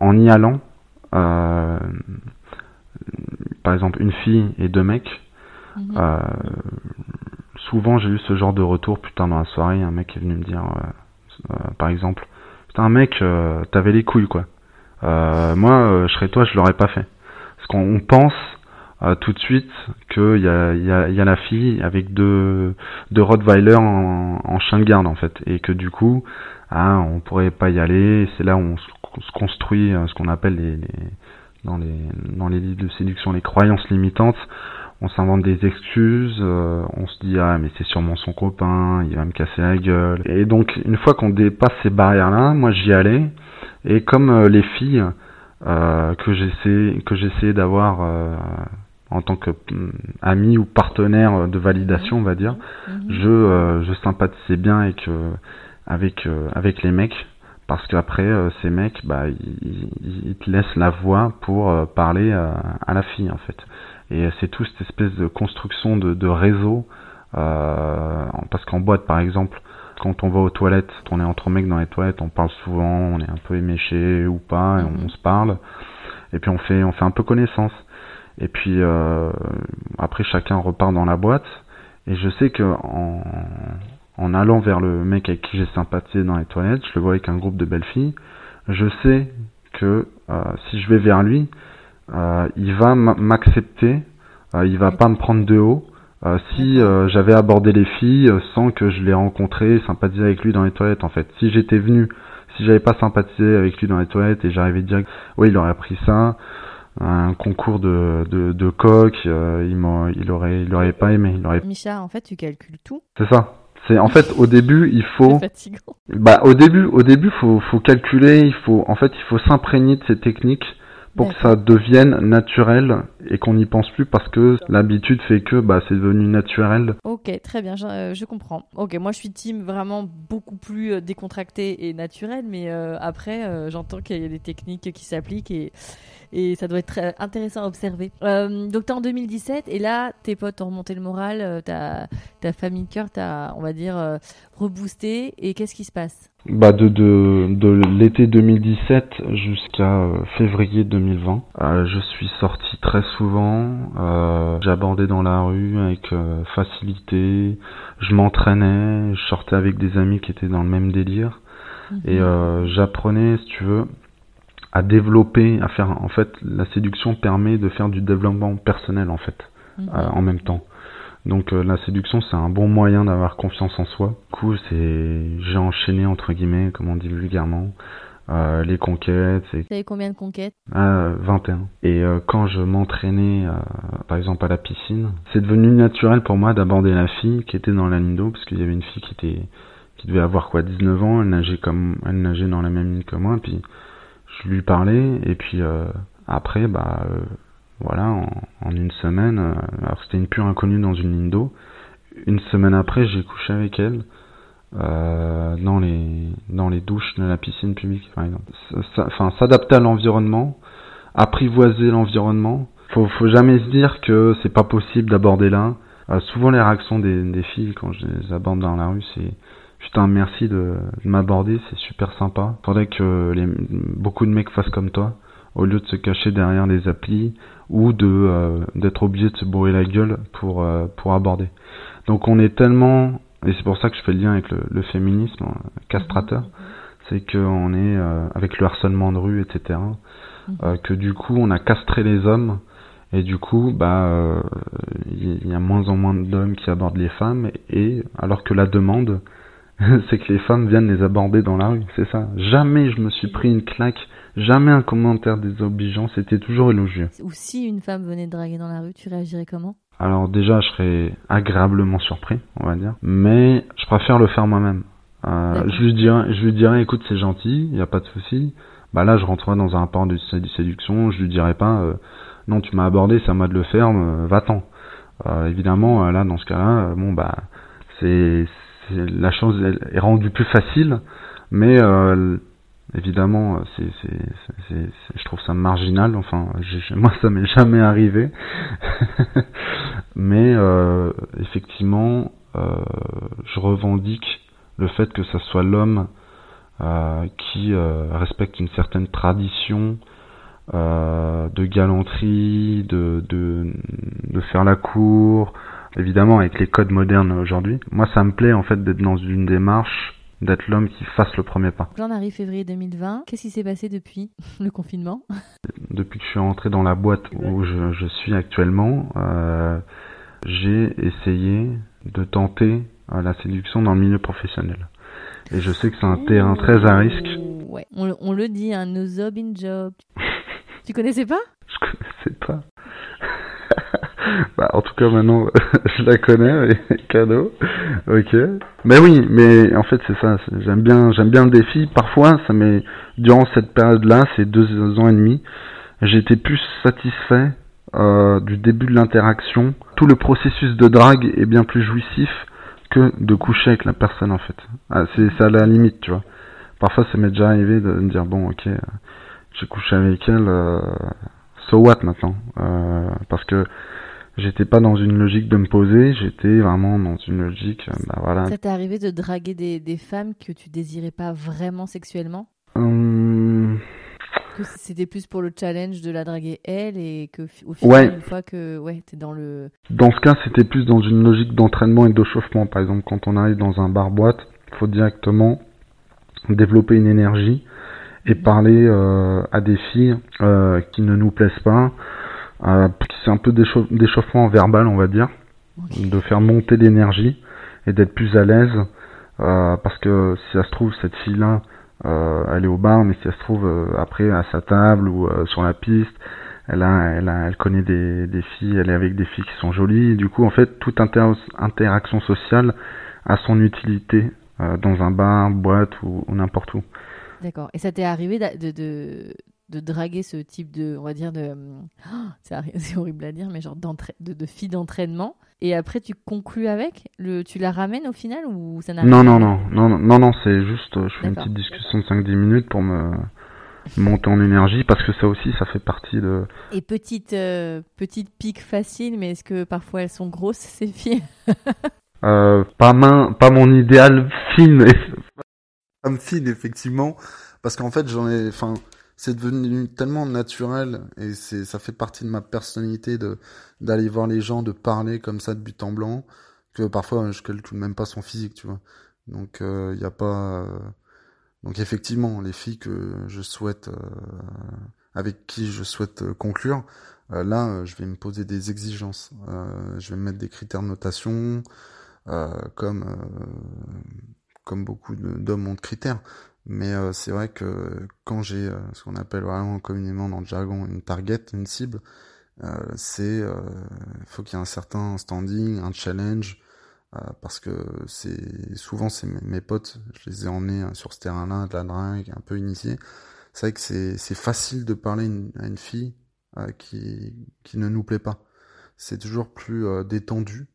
en y allant, par exemple une fille et deux mecs, mhm. euh, souvent j'ai eu ce genre de retour, putain dans la soirée, un mec est venu me dire, euh, euh, par exemple, putain mec, t'avais les couilles quoi. moi, je serais toi, je l'aurais pas fait. Parce qu'on pense tout de suite qu'il y a, y, a, y a la fille avec deux, deux Rottweiler en, en chien de garde en fait. Et que du coup, ah, on pourrait pas y aller. C'est là où on se construit ce qu'on appelle les, dans les, dans les livres de séduction, les croyances limitantes, on s'invente des excuses, euh, on se dit ah mais c'est sûrement son copain, il va me casser la gueule. Et donc une fois qu'on dépasse ces barrières-là, moi j'y allais et comme euh, les filles euh, que j'essaie que j'essayais d'avoir en tant que mm, ami ou partenaire de validation, on va dire, mhm. je je sympathisais bien avec avec avec les mecs parce qu'après euh, ces mecs bah ils, te laissent la voix pour euh, parler euh, à la fille en fait et c'est tout cette espèce de construction de, de réseau parce qu'en boîte par exemple quand on va aux toilettes on est entre mecs dans les toilettes on parle souvent on est un peu éméché ou pas et on, mhm. se parle et puis on fait on fait un peu connaissance et puis après chacun repart dans la boîte et je sais que en en allant vers le mec avec qui j'ai sympathisé dans les toilettes, je le vois avec un groupe de belles filles, je sais que si je vais vers lui, il va m'accepter, il va pas me prendre de haut. si j'avais abordé les filles sans que je les rencontrées, sympathisé avec lui dans les toilettes en fait. Si j'étais venu, si j'avais pas sympathisé avec lui dans les toilettes et j'arrivais direct, oui il aurait appris ça, un concours de, de, de coq, euh, il, il aurait, il aurait pas aimé. Il aurait... Micha, en fait, tu calcules tout. C'est ça. C'est en fait au début il *laughs* faut. Bah au début, au début faut, faut calculer, il faut, en fait, il faut s'imprégner de ces techniques pour que ça devienne naturel et qu'on n'y pense plus parce que l'habitude fait que bah, c'est devenu naturel. Ok, très bien, je, euh, je, comprends. Ok, moi je suis team vraiment beaucoup plus euh, décontracté et naturel, mais euh, après j'entends qu'il y a des techniques qui s'appliquent et, et ça doit être très intéressant à observer. donc tu es en 2017 et là tes potes ont remonté le moral, ta, ta famille de cœur t'a, on va dire, reboosté et qu'est-ce qui se passe? Bah de, de, de l'été 2017 jusqu'à euh, février 2020. Euh, je suis sorti très souvent, euh, j'abordais dans la rue avec euh, facilité, je m'entraînais, je sortais avec des amis qui étaient dans le même délire mhm. et j'apprenais, si tu veux, à développer, à faire en fait la séduction permet de faire du développement personnel en fait mhm. en même temps. Donc euh, la séduction, c'est un bon moyen d'avoir confiance en soi. Du coup, c'est j'ai enchaîné entre guillemets, comme on dit vulgairement, euh, les conquêtes. Vous avez combien de conquêtes? Ah, 21. Et euh, quand je m'entraînais, par exemple à la piscine, c'est devenu naturel pour moi d'aborder la fille qui était dans la ligne d'eau, parce qu'il y avait une fille qui était qui devait avoir quoi 19 ans, elle nageait comme elle nageait dans la même ligne que moi, puis je lui parlais et puis après bah voilà, en, une semaine, euh, alors c'était une pure inconnue dans une ligne d'eau. Une semaine après, j'ai couché avec elle euh, dans les dans les douches de la piscine publique, par exemple. Enfin, s'adapter à l'environnement, apprivoiser l'environnement. Faut faut jamais se dire que c'est pas possible d'aborder là. Euh, souvent les réactions des, des filles quand je les aborde dans la rue, c'est putain merci de, de m'aborder, c'est super sympa. Faudrait que les, beaucoup de mecs fassent comme toi au lieu de se cacher derrière des applis ou de euh, d'être obligé de se bourrer la gueule pour euh, pour aborder. Donc on est tellement et c'est pour ça que je fais le lien avec le, féminisme hein, castrateur, c'est qu'on est euh, avec le harcèlement de rue, etc. Que du coup on a castré les hommes et du coup bah il y, a moins en moins d'hommes qui abordent les femmes et alors que la demande *laughs* c'est que les femmes viennent les aborder dans la rue, c'est ça. Jamais je me suis pris une claque Jamais un commentaire désobligeant, c'était toujours élogieux. Ou si une femme venait de draguer dans la rue, tu réagirais comment? Alors déjà, je serais agréablement surpris, on va dire. Mais je préfère le faire moi-même. Euh, je lui dirais, je lui dirais, écoute, c'est gentil, il n'y a pas de souci. Bah là, je rentrerai dans un rapport de séduction. Je lui dirais pas, euh, non, tu m'as abordé, c'est à moi de le faire, euh, va-t'en. évidemment, là, dans ce cas-là, bon bah, c'est la chose est rendue plus facile, mais Évidemment, c'est, c'est, je trouve ça marginal. Enfin, moi, ça m'est jamais arrivé. *laughs* Mais euh, effectivement, euh, je revendique le fait que ce soit l'homme euh, qui respecte une certaine tradition de galanterie, de faire la cour. Évidemment, avec les codes modernes aujourd'hui. Moi, ça me plaît en fait d'être dans une démarche d'être l'homme qui fasse le premier pas. On arrive février 2020. Qu'est-ce qui s'est passé depuis *laughs* le confinement? Depuis que je suis rentré dans la boîte où je, suis actuellement, euh, j'ai essayé de tenter euh, la séduction dans le milieu professionnel. Et je sais que c'est un terrain très à risque. Ouais, on, le dit, un no job in job. *laughs* tu connaissais pas? Je connaissais pas. *laughs* *laughs* bah, en tout cas, maintenant, *laughs* je la connais, *laughs* cadeau. Ok. Mais oui, mais en fait, c'est ça. J'aime bien, j'aime bien le défi. Parfois, ça m'est, durant cette période-là, ces deux ans et demi, j'étais plus satisfait euh, du début de l'interaction. Tout le processus de drague est bien plus jouissif que de coucher avec la personne, en fait. Ah, c'est à la limite, tu vois. Parfois, ça m'est déjà arrivé de me dire, bon, ok, j'ai couché avec elle, euh, so what maintenant euh, Parce que j'étais pas dans une logique de me poser, j'étais vraiment dans une logique, euh, bah voilà. Ça t'est arrivé de draguer des, des, femmes que tu désirais pas vraiment sexuellement? Hum... Que c'était plus pour le challenge de la draguer elle et que au final une fois que ouais t'es dans le. Dans ce cas, c'était plus dans une logique d'entraînement et d'échauffement. Par exemple, quand on arrive dans un bar boîte, faut directement développer une énergie et parler euh, à des filles euh, qui ne nous plaisent pas. Euh, c'est un peu d'échauffement verbal, on va dire, de faire monter l'énergie et d'être plus à l'aise. parce que si ça se trouve, cette fille-là, elle est au bar, mais si ça se trouve après à sa table ou sur la piste, elle a, elle a, elle connaît des, des filles, elle est avec des filles qui sont jolies. du coup, en fait, toute interaction sociale a son utilité dans un bar, boîte ou n'importe où. D'accord. Et ça t'est arrivé de, de, de, draguer ce type de, on va dire, de, *laughs* c'est horrible à dire, mais genre de, de fille d'entraînement. Et après, tu conclus avec le, Tu la ramènes au final ou ça Non, non, non, non, non, non, c'est juste, je fais une petite discussion de 5-10 minutes pour me monter en énergie parce que ça aussi, ça fait partie de. Et petite, euh, petite pique facile, mais est-ce que parfois elles sont grosses *laughs* ces filles? Euh, pas, main, pas mon idéal fine, file effectivement parce qu'en fait j'en ai enfin c'est devenu tellement naturel et c'est ça fait partie de ma personnalité de d'aller voir les gens de parler comme ça de but en blanc que parfois je calcule même pas son physique tu vois donc il euh, y a pas euh, donc effectivement les filles que je souhaite euh, avec qui je souhaite conclure là je vais me poser des exigences je vais me mettre des critères de notation comme comme beaucoup d'hommes ont de critères. Mais euh, c'est vrai que quand j'ai euh, ce qu'on appelle vraiment communément dans le jargon une target, une cible, euh, c'est faut qu'il y ait un certain standing, un challenge, parce que c'est souvent c'est mes, potes, je les ai emmenés sur ce terrain-là, de la drague, un peu initiés. C'est vrai que c'est facile de parler à une fille qui qui ne nous plaît pas. C'est toujours plus détendu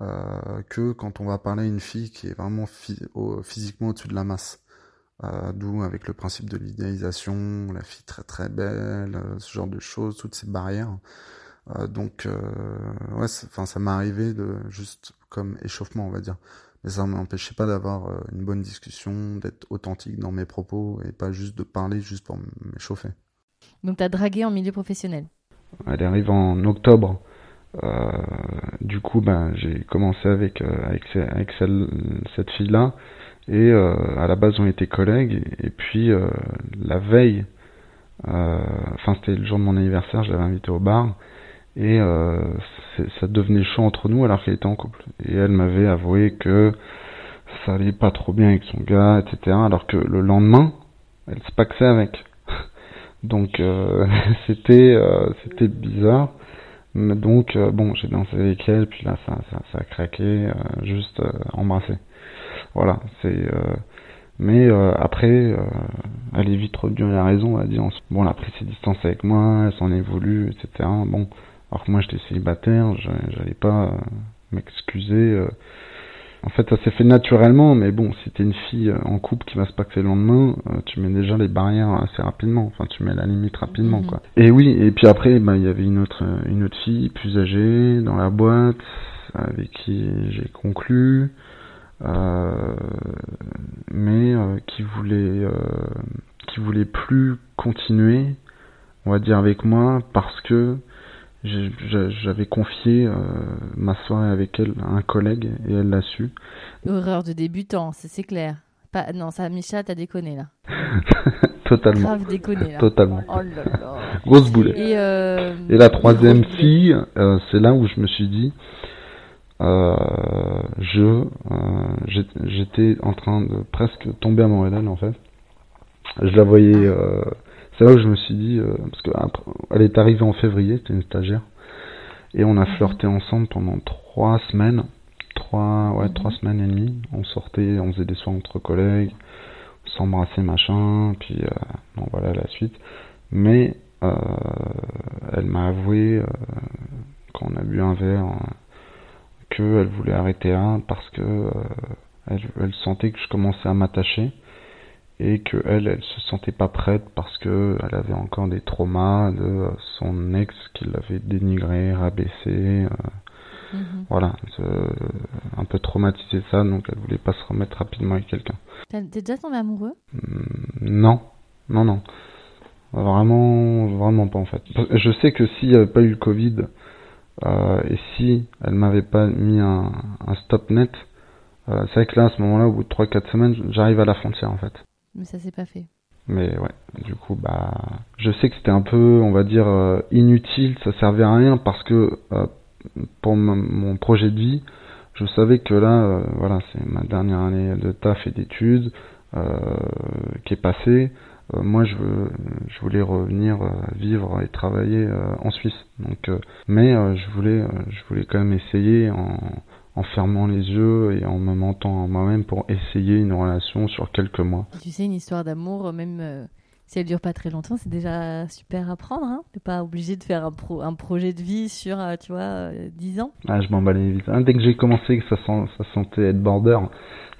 euh, que quand on va parler à une fille qui est vraiment physiquement au-dessus de la masse. Euh, D'où avec le principe de l'idéalisation, la fille très très belle, euh, ce genre de choses, toutes ces barrières. Euh, donc euh, ouais, enfin ça m'est arrivé de juste comme échauffement on va dire. Mais ça ne m'empêchait pas d'avoir euh, une bonne discussion, d'être authentique dans mes propos et pas juste de parler juste pour m'échauffer. Donc tu as dragué en milieu professionnel Elle arrive en octobre euh, du coup, ben, j'ai commencé avec, euh, avec, avec cette fille-là. Et euh, à la base, on était collègues. Et, puis, la veille, enfin, c'était le jour de mon anniversaire, je l'avais invitée au bar. Et ça devenait chaud entre nous alors qu'elle était en couple. Et elle m'avait avoué que ça allait pas trop bien avec son gars, etc. Alors que le lendemain, elle se paxait avec. *laughs* Donc *laughs* c'était c'était bizarre. Donc, euh, bon, j'ai dansé avec elle, puis là, ça, ça, ça a craqué, euh, juste euh, embrassé. Voilà, c'est. mais après, elle est vite revenue à la raison, elle a dit bon, elle a pris ses distances avec moi, elle s'en est voulu, etc. Bon, alors que moi j'étais célibataire, j'allais pas m'excuser en fait, ça s'est fait naturellement, mais bon, si t'es une fille euh, en couple qui va se paxer le lendemain, euh, tu mets déjà les barrières assez rapidement. Enfin, tu mets la limite rapidement, mhm. quoi. Et oui, et puis après, bah, il y avait une autre, euh, une autre fille plus âgée dans la boîte avec qui j'ai conclu, euh, mais qui voulait, qui voulait plus continuer, on va dire avec moi, parce que j'avais confié euh, ma soirée avec elle à un collègue et elle l'a su. Horreur de débutant, c'est clair. Pas, non, ça, Micha, t'as déconné là. *laughs* Totalement. Grave déconné là. Totalement. Oh là là. Grosse boulette. Et, euh... et la troisième fille, euh, c'est là où je me suis dit, euh, je, j'étais en train de presque tomber amoureuse en fait. Je la voyais ah. C'est là où je me suis dit, euh, parce qu'elle est arrivée en février, c'était une stagiaire, et on a mhm. flirté ensemble pendant trois semaines, trois, ouais, trois mhm. semaines et demie. On sortait, on faisait des soins entre collègues, on s'embrassait machin, puis euh, bon voilà la suite. Mais euh, elle m'a avoué euh, quand on a bu un verre qu'elle voulait arrêter là parce que elle, elle sentait que je commençais à m'attacher et que elle, elle se sentait pas prête parce que elle avait encore des traumas de son ex qui l'avait dénigré, rabaissé, euh, mhm. voilà, un peu traumatisé ça, donc elle voulait pas se remettre rapidement avec quelqu'un. T'es déjà tombé amoureux hmm, Non, non, non, vraiment, vraiment pas en fait. Je sais que s'il n'y avait pas eu le Covid euh, et si elle m'avait pas mis un, un stop net, euh, c'est vrai que là, à ce moment-là, au bout de 3-4 semaines, j'arrive à la frontière en fait. Mais ça s'est pas fait. Mais ouais, du coup, bah, je sais que c'était un peu, on va dire, euh, inutile, ça servait à rien parce que euh, pour mon projet de vie, je savais que là, euh, voilà, c'est ma dernière année de taf et d'études qui est passée. Moi, je, je voulais revenir vivre et travailler en Suisse. Donc, mais je voulais, je voulais quand même essayer en en fermant les yeux et en me mentant à moi-même pour essayer une relation sur quelques mois. Tu sais, une histoire d'amour, même euh, si elle dure pas très longtemps, c'est déjà super à prendre. Hein T'es pas obligé de faire un, un projet de vie sur, euh, tu vois, 10 euh, ans. Ah, je m'emballais vite. Hein, dès que j'ai commencé, que ça, sent, ça sentait être border,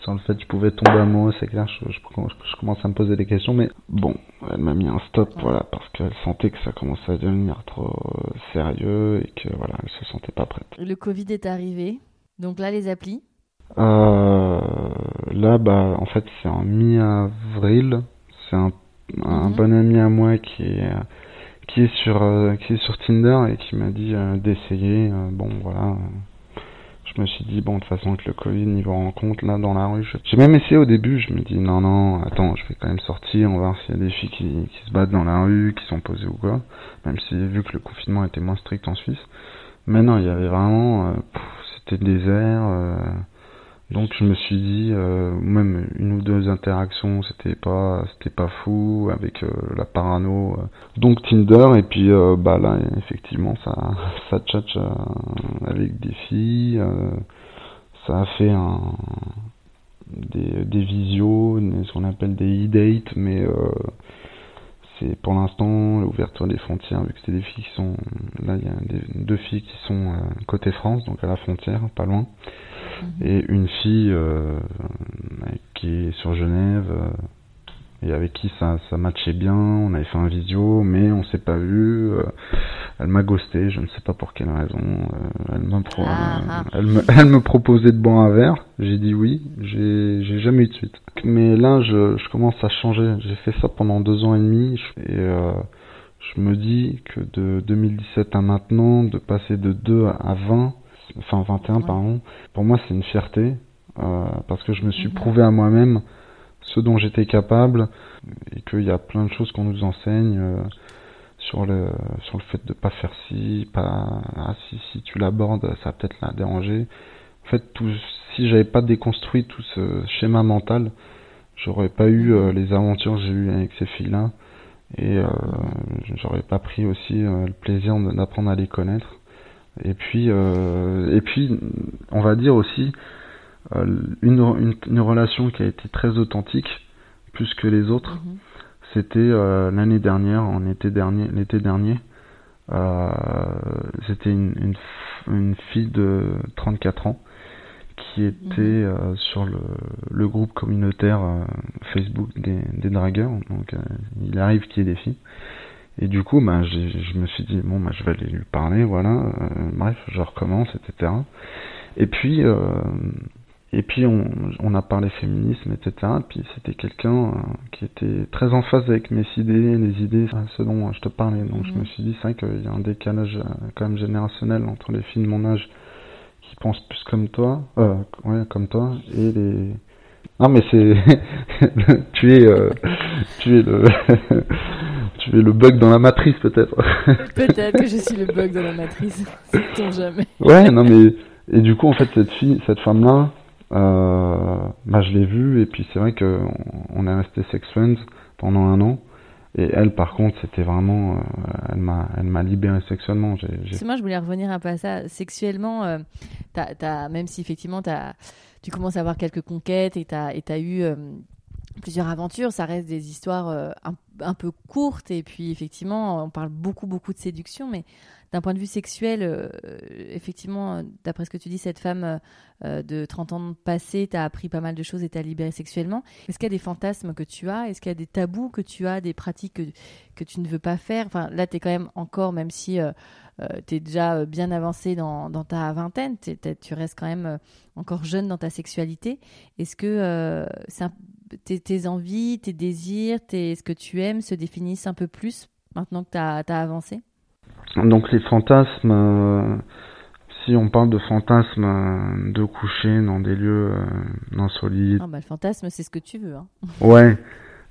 sur le fait que je pouvais tomber amoureux, c'est clair, je, je, je, commence à me poser des questions, mais bon, elle m'a mis un stop, voilà, parce qu'elle sentait que ça commençait à devenir trop sérieux et que voilà, elle se sentait pas prête. Le Covid est arrivé, donc là, les applis? Euh, Là, bah, en fait, c'est en mi-avril. C'est un, un mhm. bon ami à moi qui est qui est sur euh, qui est sur Tinder et qui m'a dit euh, d'essayer. bon, voilà. Je me suis dit bon, de toute façon, avec le Covid, niveau rencontre là dans la rue, j'ai même essayé au début. Je me dis non, non, attends, je vais quand même sortir. On va voir s'il y a des filles qui, se battent dans la rue, qui sont posées ou quoi. Même si vu que le confinement était moins strict en Suisse. Mais non, il y avait vraiment c'était désert. Euh, donc je me suis dit, euh, même une ou deux interactions, c'était pas, c'était pas fou avec euh, la parano. Donc Tinder et puis bah là effectivement ça, ça tchatche avec des filles. ça a fait un, des, des visios, ce qu'on appelle des e-dates, mais c'est pour l'instant l'ouverture des frontières, vu que c'est des filles qui sont. Là, il y a deux filles qui sont euh, côté France, donc à la frontière, pas loin. Mhm. Et une fille euh, qui est sur Genève euh, et avec qui ça, ça matchait bien. On avait fait un visio, mais on s'est pas vu. elle m'a ghosté, je ne sais pas pour quelle raison. elle, ah, ah. elle, me, elle me proposait de boire un verre. J'ai dit oui. J'ai jamais eu de suite. Mais là, je, je commence à changer. J'ai fait ça pendant deux ans et demi et euh, je me dis que de 2017 à maintenant, de passer de 2 à 20, enfin 21 pardon, pour moi c'est une fierté euh, parce que je me suis mhm. prouvé à moi-même ce dont j'étais capable et qu'il y a plein de choses qu'on nous enseigne euh, sur le sur le fait de pas faire ci, pas ah, si si tu l'abordes, ça va peut-être la déranger. En fait, tout, si j'avais pas déconstruit tout ce schéma mental, j'aurais pas eu euh, les aventures que j'ai eues avec ces filles-là et euh, j'aurais pas pris aussi euh, le plaisir d'apprendre à les connaître. Et puis, et puis, on va dire aussi une, une, une, relation qui a été très authentique, plus que les autres. Mhm. C'était l'année dernière, en été dernier, l'été dernier. C'était une, une, une, fille de 34 ans qui était mhm. euh, sur le, le, groupe communautaire euh, Facebook des, des dragueurs. Donc euh, il arrive qu'il y ait des filles. Et du coup, bah, je me suis dit, bon, bah, je vais aller lui parler, voilà. bref, je recommence, etc. Et puis, et puis on, on, a parlé féminisme, etc. Puis c'était quelqu'un qui était très en phase avec mes idées, les idées, ce dont je te parlais. Donc je mhm. me suis dit, c'est vrai qu'il y a un décalage quand même générationnel entre les filles de mon âge qui pensent plus comme toi, euh, ouais, comme toi, et les. Non, mais c'est. *laughs* tu es, euh, tu es le. *laughs* tu es le bug dans la matrice, peut-être. *laughs* peut-être que je suis le bug dans la matrice. sait jamais. ouais, non, mais. Et du coup, en fait, cette fille, cette femme-là, euh, bah, je l'ai vue, et puis c'est vrai qu'on on est resté sex friends pendant un an. Et elle, par contre, c'était vraiment, euh, elle m'a, elle m'a libéré sexuellement. J'ai, Moi, je voulais revenir un peu à ça. Sexuellement, euh, même si effectivement, as, tu commences à avoir quelques conquêtes et tu as, eu euh, plusieurs aventures, ça reste des histoires un, un, peu courtes. Et puis, effectivement, on parle beaucoup, beaucoup de séduction, mais d'un point de vue sexuel, euh, effectivement, d'après ce que tu dis, cette femme euh, de 30 ans passé t'a appris pas mal de choses et t'a libéré sexuellement. Est-ce qu'il y a des fantasmes que tu as? Est-ce qu'il y a des tabous que tu as, des pratiques que, que tu ne veux pas faire? Enfin, là, tu es quand même encore, même si euh, tu es déjà bien avancé dans, ta vingtaine, tu restes quand même encore jeune dans ta sexualité. Est-ce que tes, tes, envies, tes désirs, tes, ce que tu aimes se définissent un peu plus maintenant que tu as, as avancé? Donc les fantasmes, euh, si on parle de fantasmes euh, de coucher dans des lieux euh, insolites. Ah bah, le fantasme, c'est ce que tu veux. Hein. *laughs* Ouais.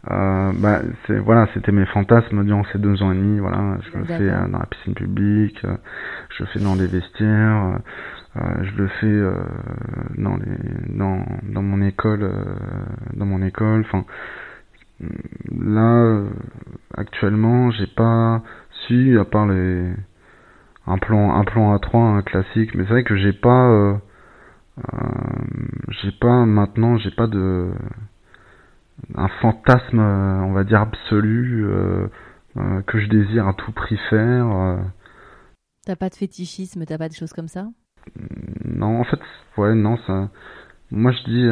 Euh, bah, c'est voilà, c'était mes fantasmes durant ces deux ans et demi. Voilà, je le fais dans la piscine publique, je le fais dans les vestiaires, je le fais dans les dans mon école, dans mon école. Enfin, là, actuellement, j'ai pas si à part les un plan un plan à 3 un classique, mais c'est vrai que j'ai pas j'ai pas maintenant j'ai pas de un fantasme, euh, on va dire, absolu euh, euh, que je désire à tout prix faire. T'as pas de fétichisme, t'as pas de choses comme ça? Non, en fait, ouais, non, ça. Moi, je dis,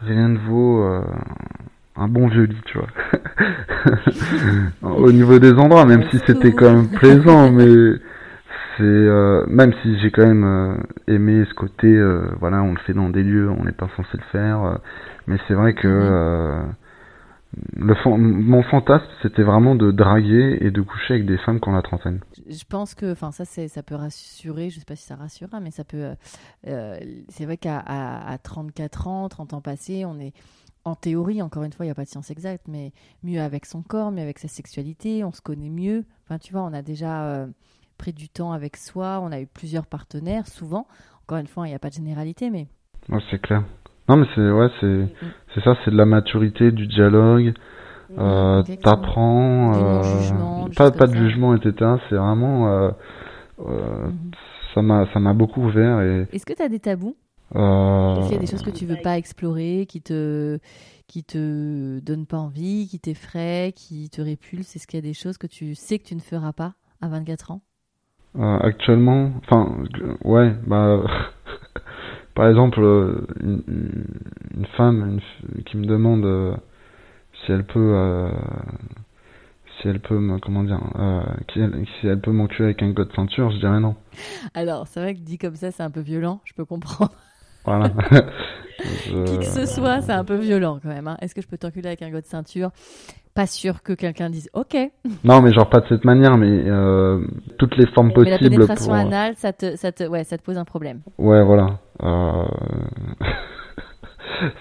rien ne vaut un bon vieux lit, tu vois. *laughs* Au niveau des endroits, même si c'était quand même plaisant, *laughs* mais c'est même si j'ai quand même aimé ce côté, voilà, on le fait dans des lieux, on n'est pas censé le faire. Mais c'est vrai que euh, mon fantasme, c'était vraiment de draguer et de coucher avec des femmes qui ont la trentaine. Je pense que, enfin, ça, ça peut rassurer. Je sais pas si ça rassurera, mais ça peut. Euh, euh, c'est vrai qu'à à, 34 ans, 30 ans passés, on est en théorie, encore une fois, il n'y a pas de science exacte, mais mieux avec son corps, mieux avec sa sexualité, on se connaît mieux. Enfin, tu vois, on a déjà pris du temps avec soi, on a eu plusieurs partenaires, souvent. Encore une fois, il n'y a pas de généralité, mais. c'est clair. Non, mais c'est ouais, c'est mm. C'est ça, c'est de la maturité, du dialogue. Euh, T'apprends, euh, pas pas de jugement, etc. C'est vraiment, euh, euh, mm. ça m'a ça m'a beaucoup ouvert. Et... Est-ce que tu as des tabous? Est-ce qu'il y a des choses que tu veux pas explorer, qui te qui te donnent pas envie, qui t'effraient, qui te répulsent? Est-ce qu'il y a des choses que tu sais que tu ne feras pas à 24 ans? Actuellement, enfin, ouais, bah. Par exemple, euh, une, femme qui me demande euh, si elle peut, euh, si elle peut, me, comment dire, si elle peut m'enculer avec un god de ceinture, je dirais non. Alors, c'est vrai que dit comme ça, c'est un peu violent, je peux comprendre. Voilà. *laughs* Qui que ce soit, c'est un peu violent quand même. Hein. Est-ce que je peux t'enculer avec un de ceinture? Pas sûr que quelqu'un dise OK. Non, mais genre pas de cette manière, mais toutes les formes possibles. Mais la pénétration anale, ça te, ça te, ouais, ça te pose un problème. Ouais, voilà. Euh, *laughs*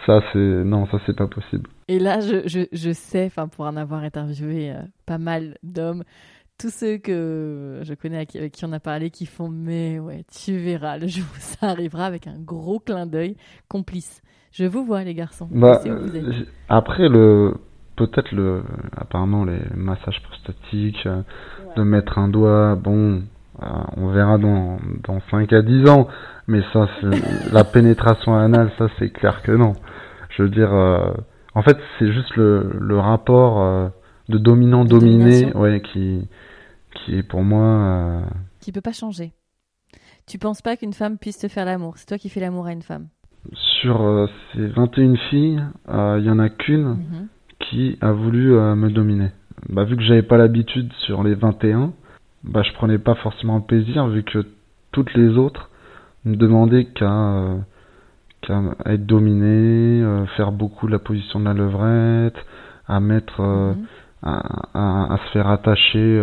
ça c'est non, ça c'est pas possible. Et là, je, je, je sais, enfin pour en avoir interviewé euh, pas mal d'hommes, tous ceux que je connais avec, qui on a parlé, qui font mais ouais, tu verras, le jour où ça arrivera avec un gros clin d'œil complice. Je vous vois les garçons. Bah, après le peut-être le apparemment les massages prostatiques, de mettre un doigt, bon, euh, on verra dans, dans 5 à 10 ans. Mais ça, *laughs* la pénétration anale, ça c'est clair que non. Je veux dire, euh, en fait, c'est juste le, le rapport euh, de dominant-dominé ouais, qui, qui est pour moi... Qui peut pas changer. Tu penses pas qu'une femme puisse te faire l'amour? C'est toi qui fais l'amour à une femme Sur ces 21 filles, il y en a qu'une mhm. Qui a voulu me dominer. Bah, vu que j'avais pas l'habitude sur les 21, bah, je prenais pas forcément plaisir vu que toutes les autres ne demandaient qu'à euh, être dominées, euh, faire beaucoup la position de la levrette, à mettre, euh, mhm. à, à, se faire attacher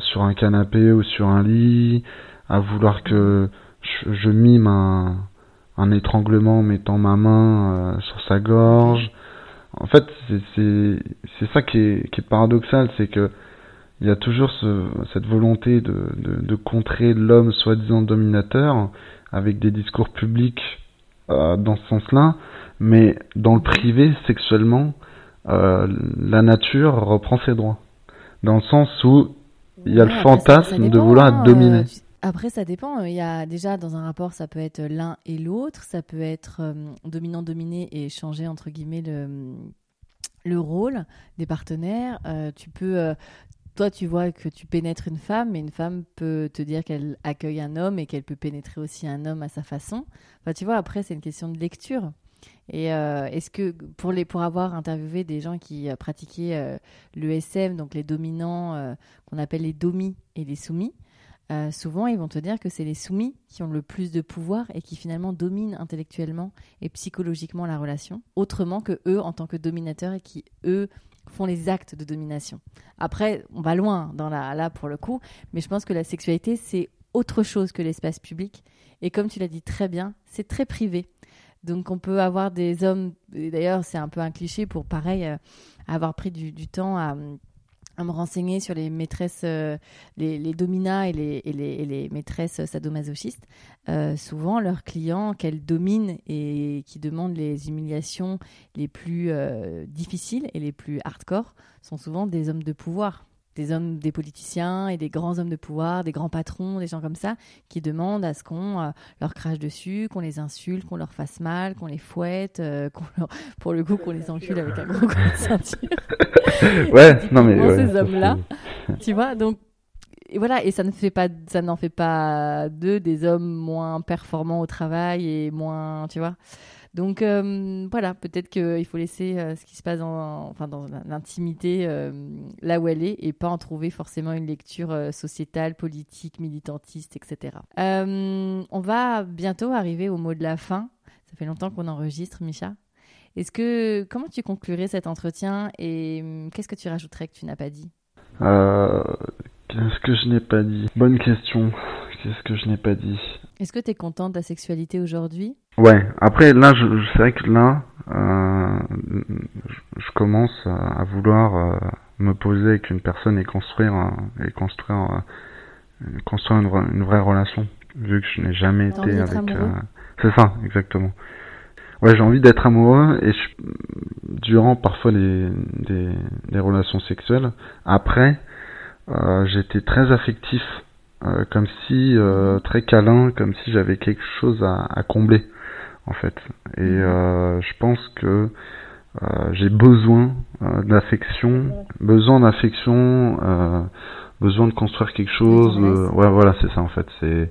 sur un canapé ou sur un lit, à vouloir que je, je mime un, un étranglement en mettant ma main sur sa gorge. En fait, c'est ça qui est, qui est paradoxal, c'est que il y a toujours ce, cette volonté de, de, de contrer l'homme soi-disant dominateur avec des discours publics euh, dans ce sens-là, mais dans le privé, sexuellement, euh, la nature reprend ses droits. Dans le sens où il y a le fantasme de vouloir être dominé. Euh, après, ça dépend. Il y a déjà dans un rapport, ça peut être l'un et l'autre, ça peut être euh, dominant-dominé et changer entre guillemets le le rôle des partenaires. Euh, tu peux toi, tu vois que tu pénètres une femme, mais une femme peut te dire qu'elle accueille un homme et qu'elle peut pénétrer aussi un homme à sa façon. Enfin, tu vois, après, c'est une question de lecture. Et euh, est-ce que pour les pour avoir interviewé des gens qui euh, pratiquaient euh, le SM, donc les dominants qu'on appelle les domis et les soumis, souvent ils vont te dire que c'est les soumis qui ont le plus de pouvoir et qui finalement dominent intellectuellement et psychologiquement la relation, autrement que eux en tant que dominateurs et qui eux font les actes de domination. Après, on va loin dans la, là pour le coup, mais je pense que la sexualité, c'est autre chose que l'espace public. Et comme tu l'as dit très bien, c'est très privé. Donc on peut avoir des hommes, d'ailleurs c'est un peu un cliché pour pareil avoir pris du temps à à me renseigner sur les maîtresses, euh, les, les et les maîtresses sadomasochistes. Euh, souvent, leurs clients qu'elles dominent et qui demandent les humiliations les plus euh, difficiles et les plus hardcore sont souvent des hommes de pouvoir des hommes, des politiciens et des grands hommes de pouvoir, des grands patrons, des gens comme ça, qui demandent à ce qu'on euh, leur crache dessus, qu'on les insulte, qu'on leur fasse mal, qu'on les fouette, euh, *laughs* qu'on pour le coup qu'on les encule avec un gros coup de ceinture. *laughs* ouais, non mais ces hommes-là, tu vois, donc et voilà, et ça ne fait pas, ça n'en fait pas d'eux des hommes moins performants au travail et moins, tu vois. Donc euh, voilà, peut-être qu'il faut laisser euh, ce qui se passe dans, enfin, dans l'intimité euh, là où elle est et pas en trouver forcément une lecture sociétale, politique, militantiste, etc. on va bientôt arriver au mot de la fin. Ça fait longtemps qu'on enregistre, Micha. Est-ce que comment tu conclurais cet entretien et hum, qu'est-ce que tu rajouterais que tu n'as pas dit? Qu'est-ce que je n'ai pas dit? Bonne question. Qu'est-ce que je n'ai pas dit Est-ce que tu es content de ta sexualité aujourd'hui? Ouais, après là, je, je sais que là, euh, je commence à, vouloir euh, me poser avec une personne et construire, et construire, euh, construire une, vraie relation, vu que je n'ai jamais été avec. C'est ça, exactement. Ouais, j'ai envie d'être amoureux et durant parfois les, des, des relations sexuelles, après, j'étais très affectif euh, comme si euh, très câlin, comme si j'avais quelque chose à, à, combler en fait. Et mhm. euh, je pense que j'ai besoin d'affection, besoin d'affection, besoin de construire quelque chose. ouais, voilà, c'est ça en fait. C'est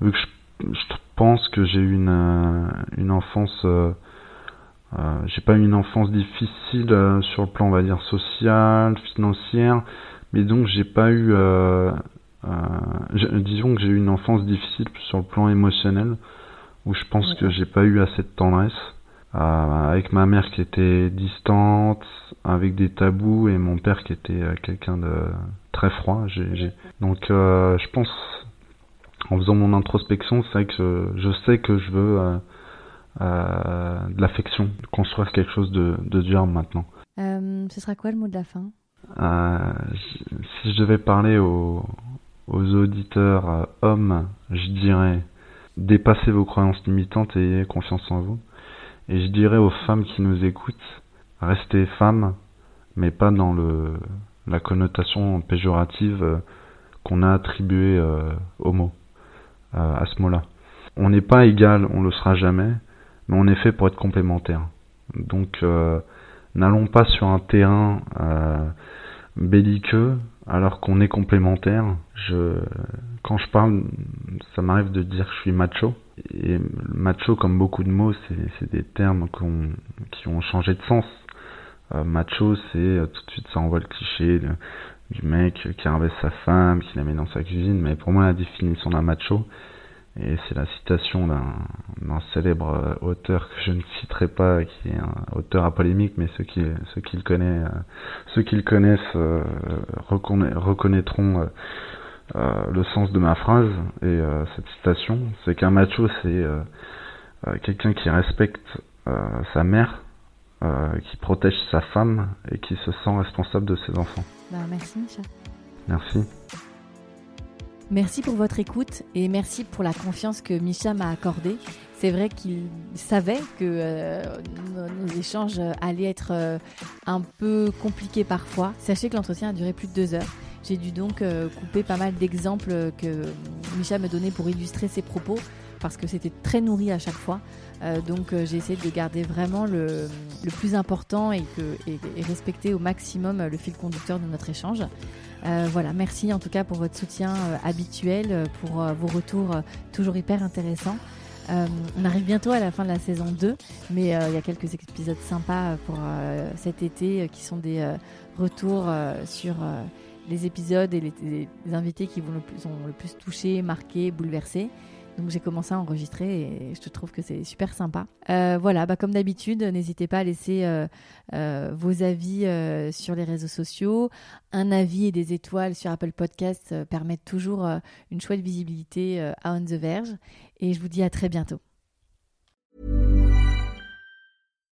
vu que je, je pense que j'ai eu une une enfance. j'ai pas eu une enfance difficile sur le plan on va dire social, financière, mais donc j'ai pas eu euh, disons que j'ai eu une enfance difficile sur le plan émotionnel, où je pense que j'ai pas eu assez de tendresse. Euh, avec ma mère qui était distante, avec des tabous, et mon père qui était euh, quelqu'un de très froid. Donc je pense, en faisant mon introspection, c'est vrai que je sais que je veux de l'affection, construire quelque chose de, de dur maintenant. ce sera quoi le mot de la fin? Si je devais parler au, aux auditeurs euh, hommes, je dirais dépassez vos croyances limitantes et ayez confiance en vous. Et je dirais aux femmes qui nous écoutent, restez femmes, mais pas dans le la connotation péjorative euh, qu'on a attribuée euh, au mot, à ce mot-là. On n'est pas égal, on le sera jamais, mais on est fait pour être complémentaire. Donc n'allons pas sur un terrain belliqueux alors qu'on est complémentaire. Je, quand je parle, ça m'arrive de dire que je suis macho. Et macho, comme beaucoup de mots, c'est des termes qui ont changé de sens. Euh, macho, c'est euh, tout de suite ça envoie le cliché du mec qui rabaisse sa femme, qui la met dans sa cuisine. Mais pour moi, la définition d'un macho, et c'est la citation d'un célèbre euh, auteur que je ne citerai pas, qui est un auteur à polémique, mais ceux qui, ceux qui le connaissent, euh, ceux qui le connaissent euh, reconnaîtront le sens de ma phrase. Et cette citation, c'est qu'un macho, c'est quelqu'un qui respecte sa mère, qui protège sa femme et qui se sent responsable de ses enfants. Bah, merci, Micha. Merci. Merci pour votre écoute et merci pour la confiance que Micha m'a accordée. C'est vrai qu'il savait que euh, nos, échanges allaient être euh, un peu compliqués parfois. Sachez que l'entretien a duré plus de deux heures. J'ai dû donc euh, couper pas mal d'exemples que Micha me donnait pour illustrer ses propos parce que c'était très nourri à chaque fois. Donc j'ai essayé de garder vraiment le, plus important et, que, et respecter au maximum le fil conducteur de notre échange. Euh, voilà, merci en tout cas pour votre soutien euh, habituel, euh, pour vos retours toujours hyper intéressants. on arrive bientôt à la fin de la saison 2, mais il y a quelques épisodes sympas pour cet été qui sont des retours sur les épisodes et les, invités qui vont le plus, ont le plus. Donc j'ai commencé à enregistrer et je trouve que c'est super sympa. Euh, voilà, bah, comme d'habitude, n'hésitez pas à laisser euh, euh, vos avis sur les réseaux sociaux. Un avis et des étoiles sur Apple Podcasts permettent toujours une chouette visibilité à On the Verge. Et je vous dis à très bientôt.